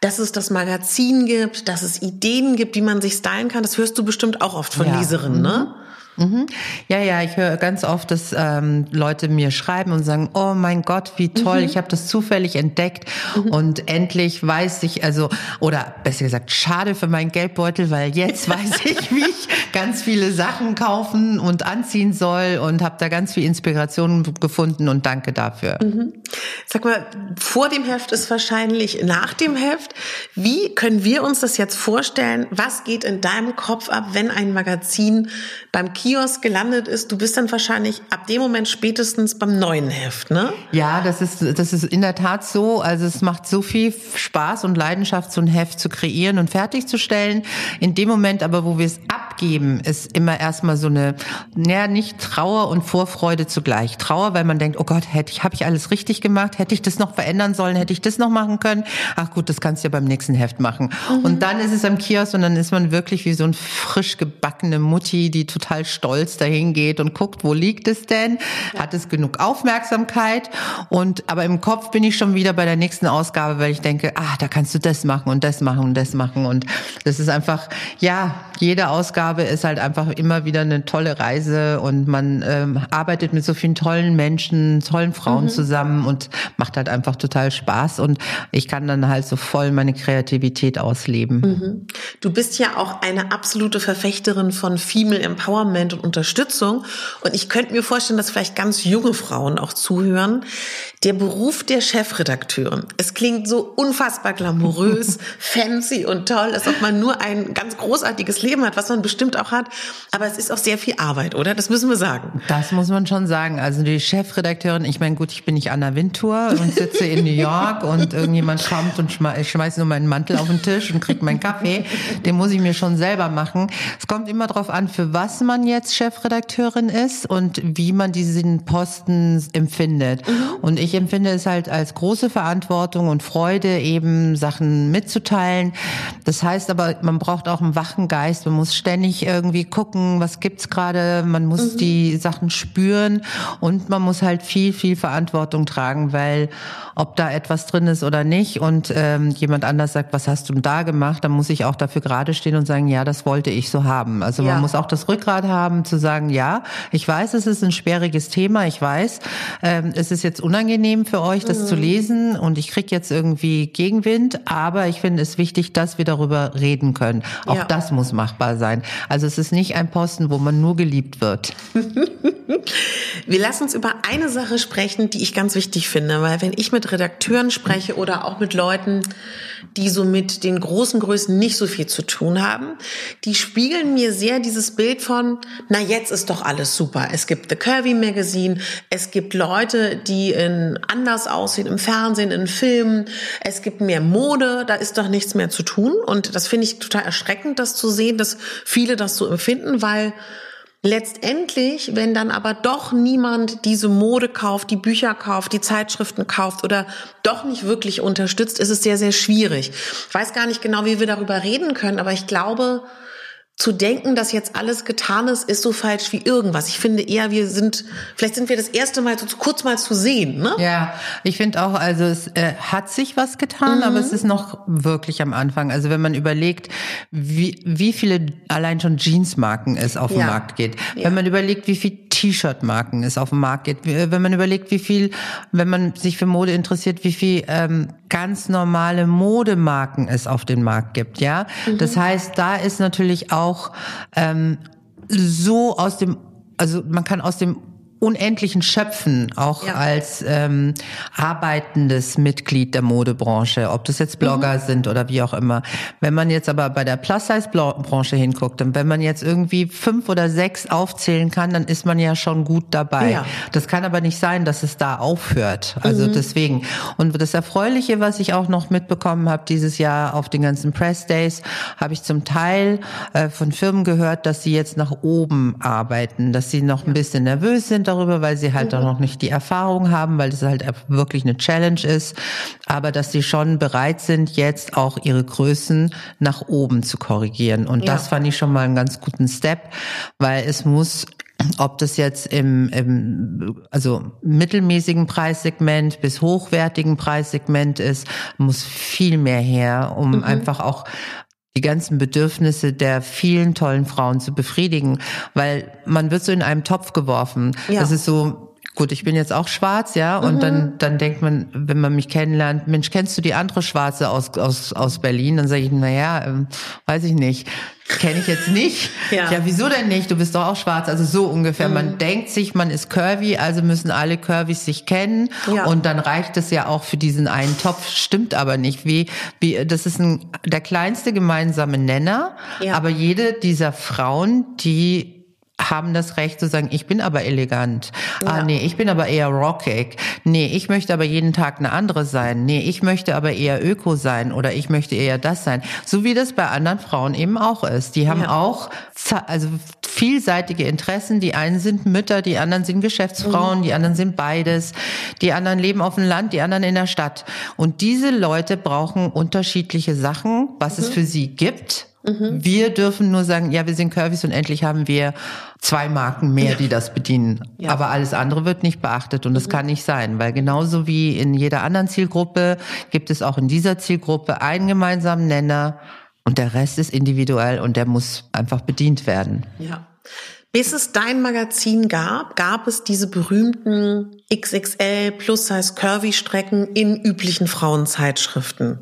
dass es das Magazin gibt, dass es Ideen gibt, wie man sich stylen kann. Das hörst du bestimmt auch oft von ja. Leserinnen, ne? Mhm. Mhm. Ja, ja, ich höre ganz oft, dass ähm, Leute mir schreiben und sagen, oh mein Gott, wie toll, mhm. ich habe das zufällig entdeckt mhm. und endlich weiß ich, also, oder besser gesagt, schade für meinen Geldbeutel, weil jetzt weiß ich, wie ich ganz viele Sachen kaufen und anziehen soll und habe da ganz viel Inspiration gefunden und danke dafür. Mhm. Sag mal, vor dem Heft ist wahrscheinlich nach dem Heft. Wie können wir uns das jetzt vorstellen? Was geht in deinem Kopf ab, wenn ein Magazin beim Kiosk gelandet ist? Du bist dann wahrscheinlich ab dem Moment spätestens beim neuen Heft, ne? Ja, das ist, das ist in der Tat so. Also es macht so viel Spaß und Leidenschaft, so ein Heft zu kreieren und fertigzustellen. In dem Moment aber, wo wir es abgeben, ist immer erstmal so eine, naja, nicht Trauer und Vorfreude zugleich. Trauer, weil man denkt, oh Gott, hätte ich, habe ich alles richtig gemacht? Hätte ich das noch verändern sollen? Hätte ich das noch machen können? Ach gut, das kannst du ja beim nächsten Heft machen. Mhm. Und dann ist es am Kiosk und dann ist man wirklich wie so ein frisch gebackene Mutti, die total stolz dahin geht und guckt, wo liegt es denn? Hat es genug Aufmerksamkeit? Und, aber im Kopf bin ich schon wieder bei der nächsten Ausgabe, weil ich denke, ah, da kannst du das machen und das machen und das machen. Und das ist einfach, ja, jede Ausgabe ist halt einfach immer wieder eine tolle Reise und man ähm, arbeitet mit so vielen tollen Menschen, tollen Frauen mhm. zusammen und macht halt einfach total Spaß und ich kann dann halt so voll meine Kreativität ausleben. Mhm. Du bist ja auch eine absolute Verfechterin von Female Empowerment und Unterstützung und ich könnte mir vorstellen, dass vielleicht ganz junge Frauen auch zuhören. Der Beruf der Chefredakteurin. Es klingt so unfassbar glamourös, fancy und toll, als ob man nur ein ganz großartiges Leben hat, was man bestimmt auch hat. Aber es ist auch sehr viel Arbeit, oder? Das müssen wir sagen. Das muss man schon sagen. Also die Chefredakteurin, ich meine, gut, ich bin nicht Anna Wintour und sitze in New York und irgendjemand kommt und schmeißt schmeiß nur meinen Mantel auf den Tisch und kriegt meinen Kaffee. Den muss ich mir schon selber machen. Es kommt immer darauf an, für was man jetzt Chefredakteurin ist und wie man diesen Posten empfindet. Mhm. Und ich empfinde es halt als große Verantwortung und Freude, eben Sachen mitzuteilen. Das heißt aber, man braucht auch einen wachen Geist. Man muss ständig irgendwie gucken, was gibt's gerade. Man muss mhm. die Sachen spüren und man muss halt viel, viel Verantwortung tragen, weil ob da etwas drin ist oder nicht und ähm, jemand anders sagt, was hast du da gemacht, dann muss ich auch dafür gerade stehen und sagen, ja, das wollte ich so haben. Also ja. man muss auch das Rückgrat haben zu sagen, ja, ich weiß, es ist ein sperriges Thema, ich weiß, ähm, es ist jetzt unangenehm für euch, das mhm. zu lesen und ich krieg jetzt irgendwie Gegenwind, aber ich finde es wichtig, dass wir darüber reden können. Auch ja. das muss machbar sein. Also es ist nicht ein Posten, wo man nur geliebt wird. wir lassen uns über eine Sache sprechen, die ich ganz wichtig finde, weil wenn ich mit Redakteuren spreche oder auch mit Leuten, die so mit den großen Größen nicht so viel zu tun haben, die spiegeln mir sehr dieses Bild von, na jetzt ist doch alles super. Es gibt The Curvy Magazine, es gibt Leute, die in anders aussehen im Fernsehen, in Filmen, es gibt mehr Mode, da ist doch nichts mehr zu tun. Und das finde ich total erschreckend, das zu sehen, dass viele das so empfinden, weil Letztendlich, wenn dann aber doch niemand diese Mode kauft, die Bücher kauft, die Zeitschriften kauft oder doch nicht wirklich unterstützt, ist es sehr, sehr schwierig. Ich weiß gar nicht genau, wie wir darüber reden können, aber ich glaube, zu denken, dass jetzt alles getan ist, ist so falsch wie irgendwas. Ich finde eher, wir sind, vielleicht sind wir das erste Mal so kurz mal zu sehen. Ne? Ja, ich finde auch, also es äh, hat sich was getan, mhm. aber es ist noch wirklich am Anfang. Also wenn man überlegt, wie, wie viele allein schon Jeansmarken es auf den ja. Markt geht, ja. wenn man überlegt, wie viel T-Shirt-Marken es auf den Markt geht, wenn man überlegt, wie viel, wenn man sich für Mode interessiert, wie viel ähm, ganz normale Modemarken es auf den Markt gibt, ja. Mhm. Das heißt, da ist natürlich auch auch ähm, so aus dem, also man kann aus dem Unendlichen schöpfen, auch ja. als ähm, arbeitendes Mitglied der Modebranche, ob das jetzt Blogger mhm. sind oder wie auch immer. Wenn man jetzt aber bei der Plus-Size-Branche hinguckt und wenn man jetzt irgendwie fünf oder sechs aufzählen kann, dann ist man ja schon gut dabei. Ja. Das kann aber nicht sein, dass es da aufhört. Also mhm. deswegen. Und das Erfreuliche, was ich auch noch mitbekommen habe dieses Jahr auf den ganzen Press Days, habe ich zum Teil äh, von Firmen gehört, dass sie jetzt nach oben arbeiten, dass sie noch ja. ein bisschen nervös sind darüber, weil sie halt mhm. noch nicht die Erfahrung haben, weil es halt wirklich eine Challenge ist, aber dass sie schon bereit sind, jetzt auch ihre Größen nach oben zu korrigieren. Und ja. das fand ich schon mal einen ganz guten Step, weil es muss ob das jetzt im, im also mittelmäßigen Preissegment bis hochwertigen Preissegment ist, muss viel mehr her, um mhm. einfach auch die ganzen Bedürfnisse der vielen tollen Frauen zu befriedigen, weil man wird so in einem Topf geworfen. Ja. Das ist so, Gut, ich bin jetzt auch schwarz, ja, und mhm. dann dann denkt man, wenn man mich kennenlernt, Mensch, kennst du die andere Schwarze aus aus aus Berlin? Dann sage ich, na ja, ähm, weiß ich nicht, kenne ich jetzt nicht. ja. ja, wieso denn nicht? Du bist doch auch schwarz, also so ungefähr. Mhm. Man denkt sich, man ist curvy, also müssen alle Curvys sich kennen ja. und dann reicht es ja auch für diesen einen Topf. Stimmt aber nicht. Wie wie das ist ein der kleinste gemeinsame Nenner, ja. aber jede dieser Frauen, die haben das Recht zu sagen, ich bin aber elegant. Ah, ja. Ah, nee, ich bin aber eher rockig. Nee, ich möchte aber jeden Tag eine andere sein. Nee, ich möchte aber eher öko sein oder ich möchte eher das sein. So wie das bei anderen Frauen eben auch ist. Die haben ja. auch, also vielseitige Interessen. Die einen sind Mütter, die anderen sind Geschäftsfrauen, mhm. die anderen sind beides. Die anderen leben auf dem Land, die anderen in der Stadt. Und diese Leute brauchen unterschiedliche Sachen, was mhm. es für sie gibt Mhm. Wir dürfen nur sagen, ja, wir sind Curvys und endlich haben wir zwei Marken mehr, die das bedienen. Ja. Aber alles andere wird nicht beachtet und das mhm. kann nicht sein, weil genauso wie in jeder anderen Zielgruppe gibt es auch in dieser Zielgruppe einen gemeinsamen Nenner und der Rest ist individuell und der muss einfach bedient werden. Ja. Bis es dein Magazin gab, gab es diese berühmten XXL Plus Size Curvy Strecken in üblichen Frauenzeitschriften.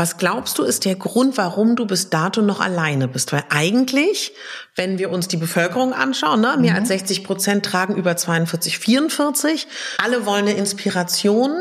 Was glaubst du, ist der Grund, warum du bis dato noch alleine bist? Weil eigentlich, wenn wir uns die Bevölkerung anschauen, ne, mehr mhm. als 60 Prozent tragen über 42, 44, alle wollen eine Inspiration.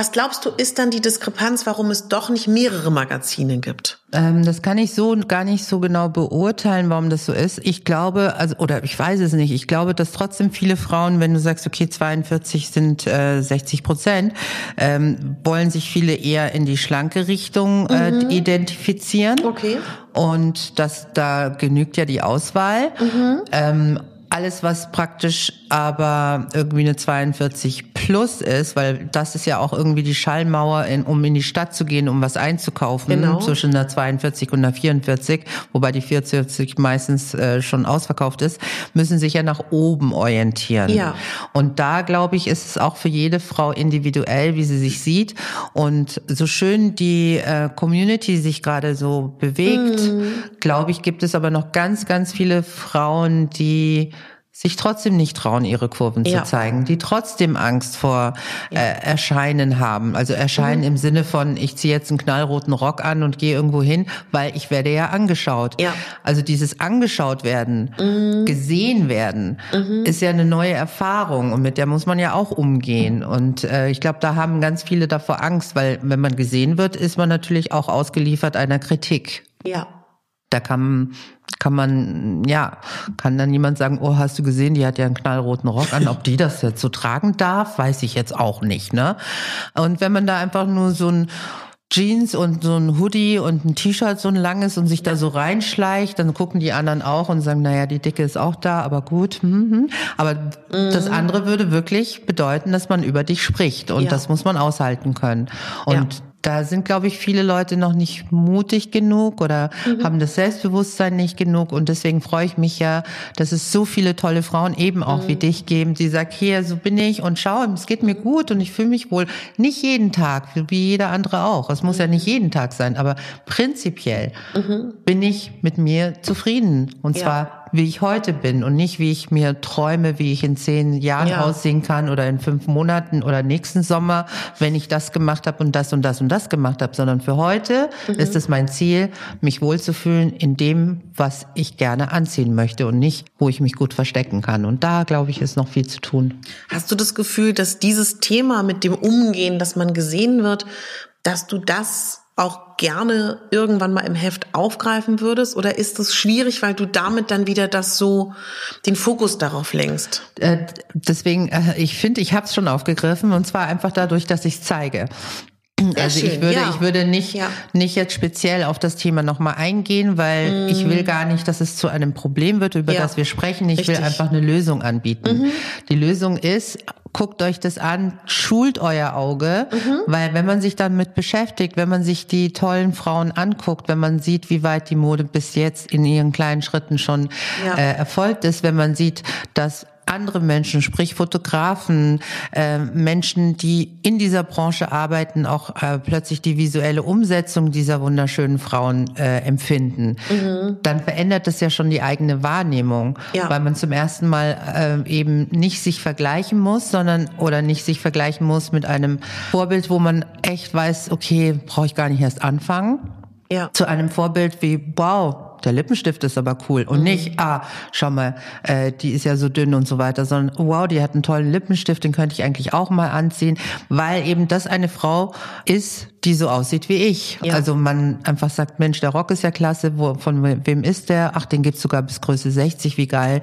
Was glaubst du, ist dann die Diskrepanz, warum es doch nicht mehrere Magazine gibt? Ähm, das kann ich so gar nicht so genau beurteilen, warum das so ist. Ich glaube, also oder ich weiß es nicht. Ich glaube, dass trotzdem viele Frauen, wenn du sagst, okay, 42 sind äh, 60 Prozent, ähm, wollen sich viele eher in die schlanke Richtung äh, mhm. identifizieren. Okay. Und das da genügt ja die Auswahl. Mhm. Ähm, alles, was praktisch aber irgendwie eine 42 plus ist, weil das ist ja auch irgendwie die Schallmauer, in, um in die Stadt zu gehen, um was einzukaufen, genau. zwischen einer 42 und einer 44, wobei die 44 meistens äh, schon ausverkauft ist, müssen sich ja nach oben orientieren. Ja. Und da, glaube ich, ist es auch für jede Frau individuell, wie sie sich sieht. Und so schön die äh, Community sich gerade so bewegt, mhm. Glaube ich, gibt es aber noch ganz, ganz viele Frauen, die sich trotzdem nicht trauen, ihre Kurven ja. zu zeigen, die trotzdem Angst vor ja. äh, Erscheinen haben. Also Erscheinen mhm. im Sinne von, ich ziehe jetzt einen knallroten Rock an und gehe irgendwo hin, weil ich werde ja angeschaut. Ja. Also dieses angeschaut werden, mhm. gesehen werden, mhm. ist ja eine neue Erfahrung und mit der muss man ja auch umgehen. Und äh, ich glaube, da haben ganz viele davor Angst, weil wenn man gesehen wird, ist man natürlich auch ausgeliefert einer Kritik. Ja. Da kann, kann man, ja, kann dann jemand sagen, oh, hast du gesehen, die hat ja einen knallroten Rock an. Ob die das jetzt so tragen darf, weiß ich jetzt auch nicht, ne? Und wenn man da einfach nur so ein Jeans und so ein Hoodie und ein T-Shirt so ein langes und sich da so reinschleicht, dann gucken die anderen auch und sagen, naja, die Dicke ist auch da, aber gut. Hm, hm. Aber mhm. das andere würde wirklich bedeuten, dass man über dich spricht und ja. das muss man aushalten können. Und ja da sind, glaube ich, viele Leute noch nicht mutig genug oder mhm. haben das Selbstbewusstsein nicht genug. Und deswegen freue ich mich ja, dass es so viele tolle Frauen eben auch mhm. wie dich geben, die sagen, hier, so bin ich und schau, es geht mir gut und ich fühle mich wohl. Nicht jeden Tag, wie jeder andere auch. Es muss mhm. ja nicht jeden Tag sein, aber prinzipiell mhm. bin ich mit mir zufrieden. Und ja. zwar wie ich heute bin und nicht, wie ich mir träume, wie ich in zehn Jahren ja. aussehen kann oder in fünf Monaten oder nächsten Sommer, wenn ich das gemacht habe und das und das und das gemacht habe, sondern für heute mhm. ist es mein Ziel, mich wohlzufühlen in dem, was ich gerne anziehen möchte und nicht, wo ich mich gut verstecken kann. Und da, glaube ich, ist noch viel zu tun. Hast du das Gefühl, dass dieses Thema mit dem Umgehen, dass man gesehen wird, dass du das auch gerne irgendwann mal im Heft aufgreifen würdest? Oder ist es schwierig, weil du damit dann wieder das so, den Fokus darauf lenkst? Äh, deswegen, äh, ich finde, ich habe es schon aufgegriffen und zwar einfach dadurch, dass ich es zeige. Also ich würde, ja. ich würde nicht, ja. nicht jetzt speziell auf das Thema nochmal eingehen, weil mm. ich will gar nicht, dass es zu einem Problem wird, über ja. das wir sprechen. Ich Richtig. will einfach eine Lösung anbieten. Mhm. Die Lösung ist, guckt euch das an, schult euer Auge, mhm. weil wenn man sich damit beschäftigt, wenn man sich die tollen Frauen anguckt, wenn man sieht, wie weit die Mode bis jetzt in ihren kleinen Schritten schon ja. äh, erfolgt ist, wenn man sieht, dass andere Menschen, sprich Fotografen, äh, Menschen, die in dieser Branche arbeiten, auch äh, plötzlich die visuelle Umsetzung dieser wunderschönen Frauen äh, empfinden, mhm. dann verändert das ja schon die eigene Wahrnehmung, ja. weil man zum ersten Mal äh, eben nicht sich vergleichen muss, sondern oder nicht sich vergleichen muss mit einem Vorbild, wo man echt weiß, okay, brauche ich gar nicht erst anfangen. Ja. Zu einem Vorbild wie, wow, der Lippenstift ist aber cool. Und mhm. nicht, ah, schau mal, äh, die ist ja so dünn und so weiter, sondern wow, die hat einen tollen Lippenstift, den könnte ich eigentlich auch mal anziehen, weil eben das eine Frau ist, die so aussieht wie ich. Ja. Also man einfach sagt, Mensch, der Rock ist ja klasse, wo, von wem ist der? Ach, den gibt's sogar bis Größe 60, wie geil.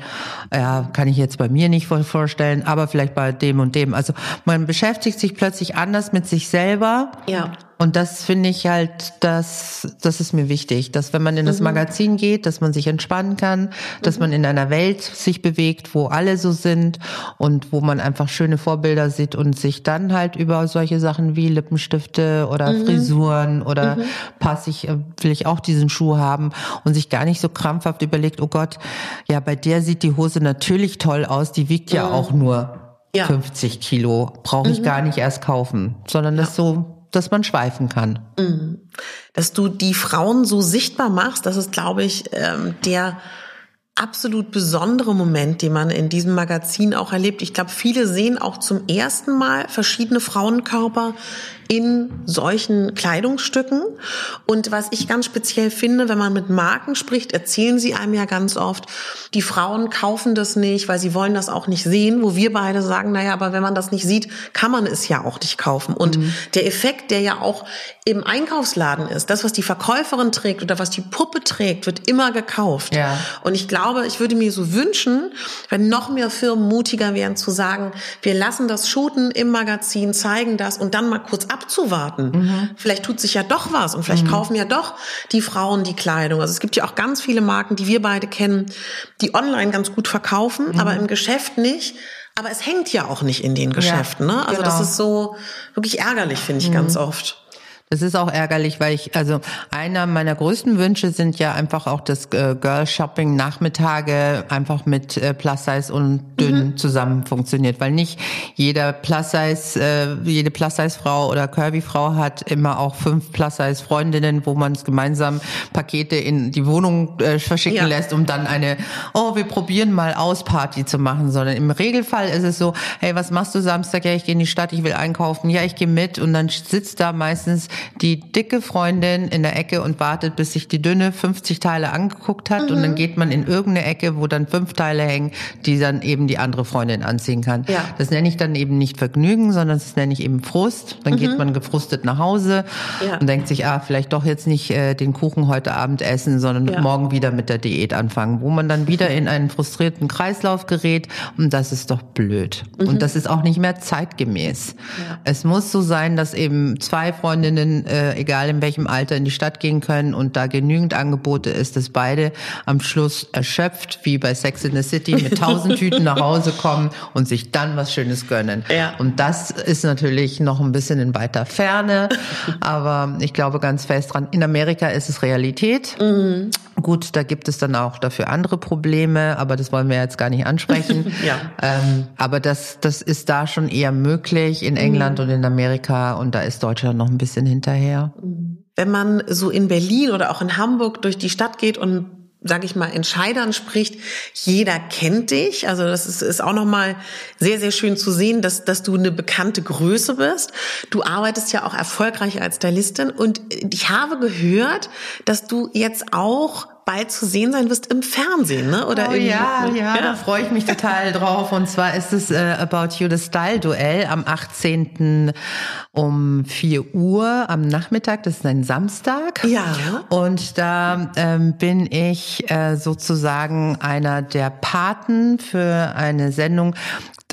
Ja, kann ich jetzt bei mir nicht vorstellen, aber vielleicht bei dem und dem. Also man beschäftigt sich plötzlich anders mit sich selber. Ja. Und das finde ich halt, das, das ist mir wichtig, dass wenn man in das mhm. Magazin geht, dass man sich entspannen kann, dass mhm. man in einer Welt sich bewegt, wo alle so sind und wo man einfach schöne Vorbilder sieht und sich dann halt über solche Sachen wie Lippenstifte oder mhm. Frisuren oder mhm. passe ich, äh, will ich auch diesen Schuh haben und sich gar nicht so krampfhaft überlegt, oh Gott, ja, bei der sieht die Hose natürlich toll aus, die wiegt ja mhm. auch nur ja. 50 Kilo, brauche ich mhm. gar nicht erst kaufen, sondern ja. das so dass man schweifen kann. Mhm. Dass du die Frauen so sichtbar machst, das ist, glaube ich, ähm, der absolut besondere Moment, den man in diesem Magazin auch erlebt. Ich glaube, viele sehen auch zum ersten Mal verschiedene Frauenkörper in solchen Kleidungsstücken. Und was ich ganz speziell finde, wenn man mit Marken spricht, erzählen sie einem ja ganz oft, die Frauen kaufen das nicht, weil sie wollen das auch nicht sehen, wo wir beide sagen, naja, aber wenn man das nicht sieht, kann man es ja auch nicht kaufen. Und mhm. der Effekt, der ja auch im Einkaufsladen ist, das, was die Verkäuferin trägt oder was die Puppe trägt, wird immer gekauft. Ja. Und ich glaube, ich würde mir so wünschen, wenn noch mehr Firmen mutiger wären zu sagen, wir lassen das shooten im Magazin, zeigen das und dann mal kurz ab abzuwarten. Mhm. Vielleicht tut sich ja doch was und vielleicht mhm. kaufen ja doch die Frauen die Kleidung. Also es gibt ja auch ganz viele Marken, die wir beide kennen, die online ganz gut verkaufen, mhm. aber im Geschäft nicht. Aber es hängt ja auch nicht in den Geschäften. Ja, ne? Also genau. das ist so wirklich ärgerlich, finde ich ganz mhm. oft. Das ist auch ärgerlich, weil ich, also einer meiner größten Wünsche sind ja einfach auch das äh, Girl Shopping Nachmittage einfach mit äh, Plus Size und dünn mhm. zusammen funktioniert, weil nicht jeder Plus Size, äh, jede Plus Size Frau oder Curvy Frau hat immer auch fünf Plus Size Freundinnen, wo man es gemeinsam Pakete in die Wohnung verschicken ja. lässt, um dann eine, oh, wir probieren mal aus Party zu machen, sondern im Regelfall ist es so, hey, was machst du Samstag? Ja, ich gehe in die Stadt, ich will einkaufen. Ja, ich gehe mit und dann sitzt da meistens die dicke Freundin in der Ecke und wartet, bis sich die dünne 50 Teile angeguckt hat mhm. und dann mhm. geht man in irgendeine Ecke, wo dann fünf Teile hängen, die dann eben die andere Freundin anziehen kann. Ja. Das nenne ich dann eben nicht Vergnügen, sondern das nenne ich eben Frust. Dann mhm. geht man gefrustet nach Hause ja. und denkt sich, ah, vielleicht doch jetzt nicht äh, den Kuchen heute Abend essen, sondern ja. morgen wieder mit der Diät anfangen, wo man dann wieder in einen frustrierten Kreislauf gerät und das ist doch blöd. Mhm. Und das ist auch nicht mehr zeitgemäß. Es muss so sein, dass eben zwei Freundinnen äh, egal in welchem Alter, in die Stadt gehen können und da genügend Angebote ist, dass beide am Schluss erschöpft, wie bei Sex in the City, mit tausend Tüten nach Hause kommen und sich dann was Schönes gönnen. Ja. Und das ist natürlich noch ein bisschen in weiter Ferne, aber ich glaube ganz fest dran. In Amerika ist es Realität. Mhm. Gut, da gibt es dann auch dafür andere Probleme, aber das wollen wir jetzt gar nicht ansprechen. ja. Ähm, aber das, das ist da schon eher möglich in England mhm. und in Amerika und da ist Deutschland noch ein bisschen hinterher. Wenn man so in Berlin oder auch in Hamburg durch die Stadt geht und sage ich mal, Entscheidern spricht, jeder kennt dich. Also das ist, ist auch nochmal sehr, sehr schön zu sehen, dass, dass du eine bekannte Größe bist. Du arbeitest ja auch erfolgreich als Stylistin und ich habe gehört, dass du jetzt auch bald zu sehen sein wirst im Fernsehen, ne? Oder oh, ja, ja, ja, da freue ich mich total drauf. Und zwar ist es äh, About You, das Style-Duell am 18. um 4 Uhr am Nachmittag. Das ist ein Samstag. Ja. Und da ähm, bin ich äh, sozusagen einer der Paten für eine Sendung,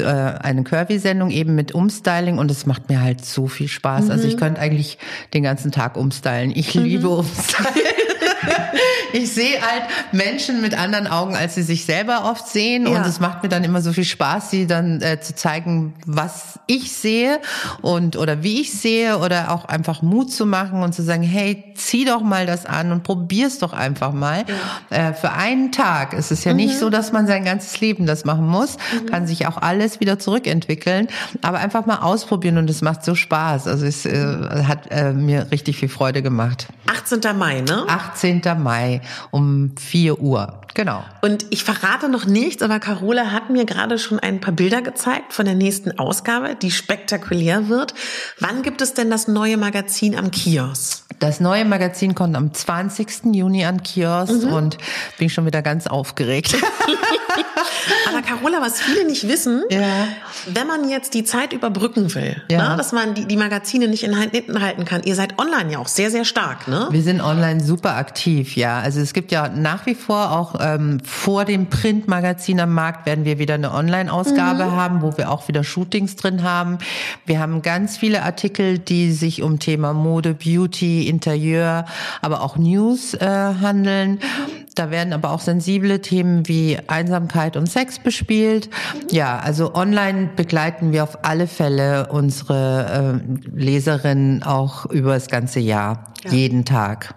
äh, eine Curvy-Sendung eben mit Umstyling und es macht mir halt so viel Spaß. Mhm. Also ich könnte eigentlich den ganzen Tag umstylen. Ich mhm. liebe Umstyling. ich sehe halt Menschen mit anderen Augen, als sie sich selber oft sehen. Ja. Und es macht mir dann immer so viel Spaß, sie dann äh, zu zeigen, was ich sehe und oder wie ich sehe oder auch einfach Mut zu machen und zu sagen, hey, zieh doch mal das an und probier's doch einfach mal. Ja. Äh, für einen Tag ist es ja mhm. nicht so, dass man sein ganzes Leben das machen muss. Mhm. Kann sich auch alles wieder zurückentwickeln. Aber einfach mal ausprobieren und es macht so Spaß. Also es äh, hat äh, mir richtig viel Freude gemacht. 18. Mai, ne? 18. Mai um 4 Uhr. Genau. Und ich verrate noch nichts, aber Carola hat mir gerade schon ein paar Bilder gezeigt von der nächsten Ausgabe, die spektakulär wird. Wann gibt es denn das neue Magazin am Kiosk? Das neue Magazin kommt am 20. Juni an Kiosk mhm. und bin schon wieder ganz aufgeregt. Aber Carola, was viele nicht wissen, ja. wenn man jetzt die Zeit überbrücken will, ja. ne, dass man die, die Magazine nicht in Händen halten kann, ihr seid online ja auch sehr, sehr stark, ne? Wir sind online super aktiv, ja. Also es gibt ja nach wie vor auch ähm, vor dem Printmagazin am Markt werden wir wieder eine Online-Ausgabe mhm. haben, wo wir auch wieder Shootings drin haben. Wir haben ganz viele Artikel, die sich um Thema Mode, Beauty, Interieur, aber auch News äh, handeln. Da werden aber auch sensible Themen wie Einsamkeit und Sex bespielt. Ja, also online begleiten wir auf alle Fälle unsere äh, Leserinnen auch über das ganze Jahr, ja. jeden Tag.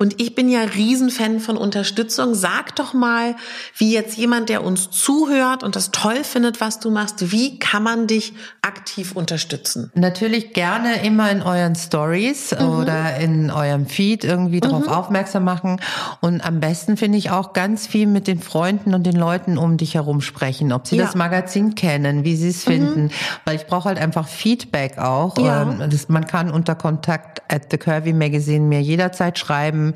Und ich bin ja Riesenfan von Unterstützung. Sag doch mal, wie jetzt jemand, der uns zuhört und das toll findet, was du machst, wie kann man dich aktiv unterstützen? Natürlich gerne immer in euren Stories mhm. oder in eurem Feed irgendwie darauf mhm. aufmerksam machen. Und am besten finde ich auch ganz viel mit den Freunden und den Leuten um dich herum sprechen, ob sie ja. das Magazin kennen, wie sie es mhm. finden. Weil ich brauche halt einfach Feedback auch. Ja. Das, man kann unter Kontakt at the Curvy Magazine mir jederzeit schreiben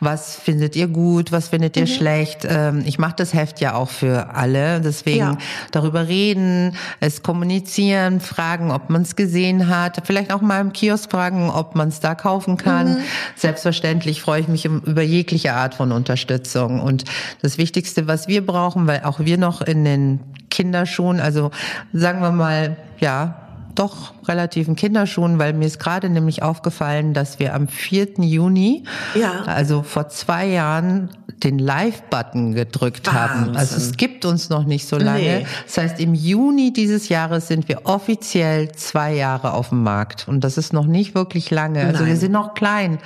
was findet ihr gut, was findet ihr mhm. schlecht. Ähm, ich mache das Heft ja auch für alle, deswegen ja. darüber reden, es kommunizieren, fragen, ob man es gesehen hat, vielleicht auch mal im Kiosk fragen, ob man es da kaufen kann. Mhm. Selbstverständlich freue ich mich über jegliche Art von Unterstützung. Und das Wichtigste, was wir brauchen, weil auch wir noch in den Kinderschuhen, also sagen wir mal, ja, doch relativen Kinderschuhen, weil mir ist gerade nämlich aufgefallen, dass wir am 4. Juni, ja. also vor zwei Jahren, den Live-Button gedrückt Wahnsinn. haben. Also es gibt uns noch nicht so lange. Nee. Das heißt, im Juni dieses Jahres sind wir offiziell zwei Jahre auf dem Markt. Und das ist noch nicht wirklich lange. Also Nein. wir sind noch klein.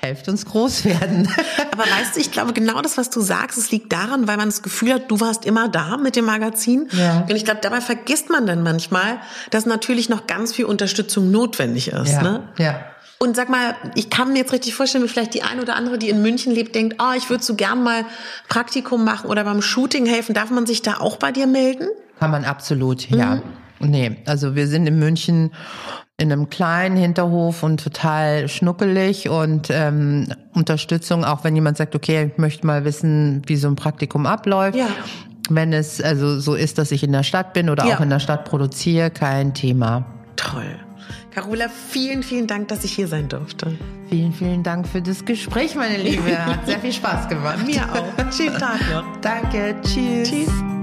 Helft uns groß werden. Aber weißt du, ich glaube genau das, was du sagst, es liegt daran, weil man das Gefühl hat, du warst immer da mit dem Magazin. Ja. Und ich glaube, dabei vergisst man dann manchmal, dass natürlich noch ganz viel Unterstützung notwendig ist. Ja. Ne? ja. Und sag mal, ich kann mir jetzt richtig vorstellen, wie vielleicht die eine oder andere, die in München lebt, denkt, ah, oh, ich würde so gern mal Praktikum machen oder beim Shooting helfen. Darf man sich da auch bei dir melden? Kann man absolut, ja. Mhm. Nee, also wir sind in München in einem kleinen Hinterhof und total schnuckelig und ähm, Unterstützung, auch wenn jemand sagt, okay, ich möchte mal wissen, wie so ein Praktikum abläuft. Ja. Wenn es also so ist, dass ich in der Stadt bin oder ja. auch in der Stadt produziere, kein Thema. Toll. Carola, vielen, vielen Dank, dass ich hier sein durfte. Vielen, vielen Dank für das Gespräch, meine Liebe. Hat sehr viel Spaß gemacht. Mir auch. Schönen Tag noch. Danke. Tschüss. Tschüss.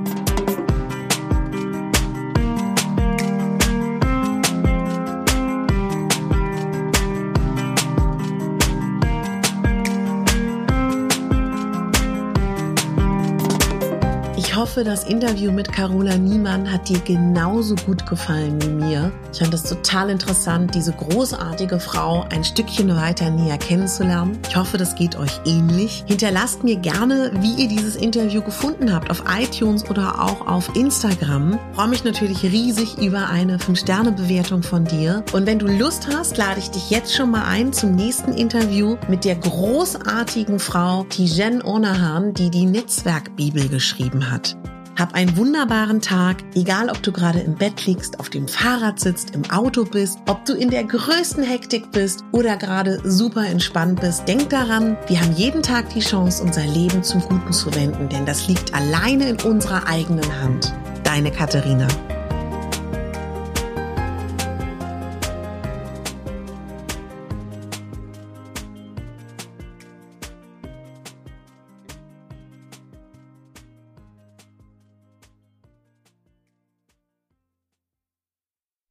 Hoffe, das Interview mit Carola Niemann hat dir genauso gut gefallen wie mir. Ich fand es total interessant, diese großartige Frau ein Stückchen weiter näher kennenzulernen. Ich hoffe, das geht euch ähnlich. Hinterlasst mir gerne, wie ihr dieses Interview gefunden habt, auf iTunes oder auch auf Instagram. Ich freue mich natürlich riesig über eine 5-Sterne-Bewertung von dir. Und wenn du Lust hast, lade ich dich jetzt schon mal ein zum nächsten Interview mit der großartigen Frau Tijen Onahan, die die Netzwerkbibel geschrieben hat. Hab einen wunderbaren Tag, egal ob du gerade im Bett liegst, auf dem Fahrrad sitzt, im Auto bist, ob du in der größten Hektik bist oder gerade super entspannt bist. Denk daran, wir haben jeden Tag die Chance, unser Leben zum Guten zu wenden, denn das liegt alleine in unserer eigenen Hand. Deine Katharina.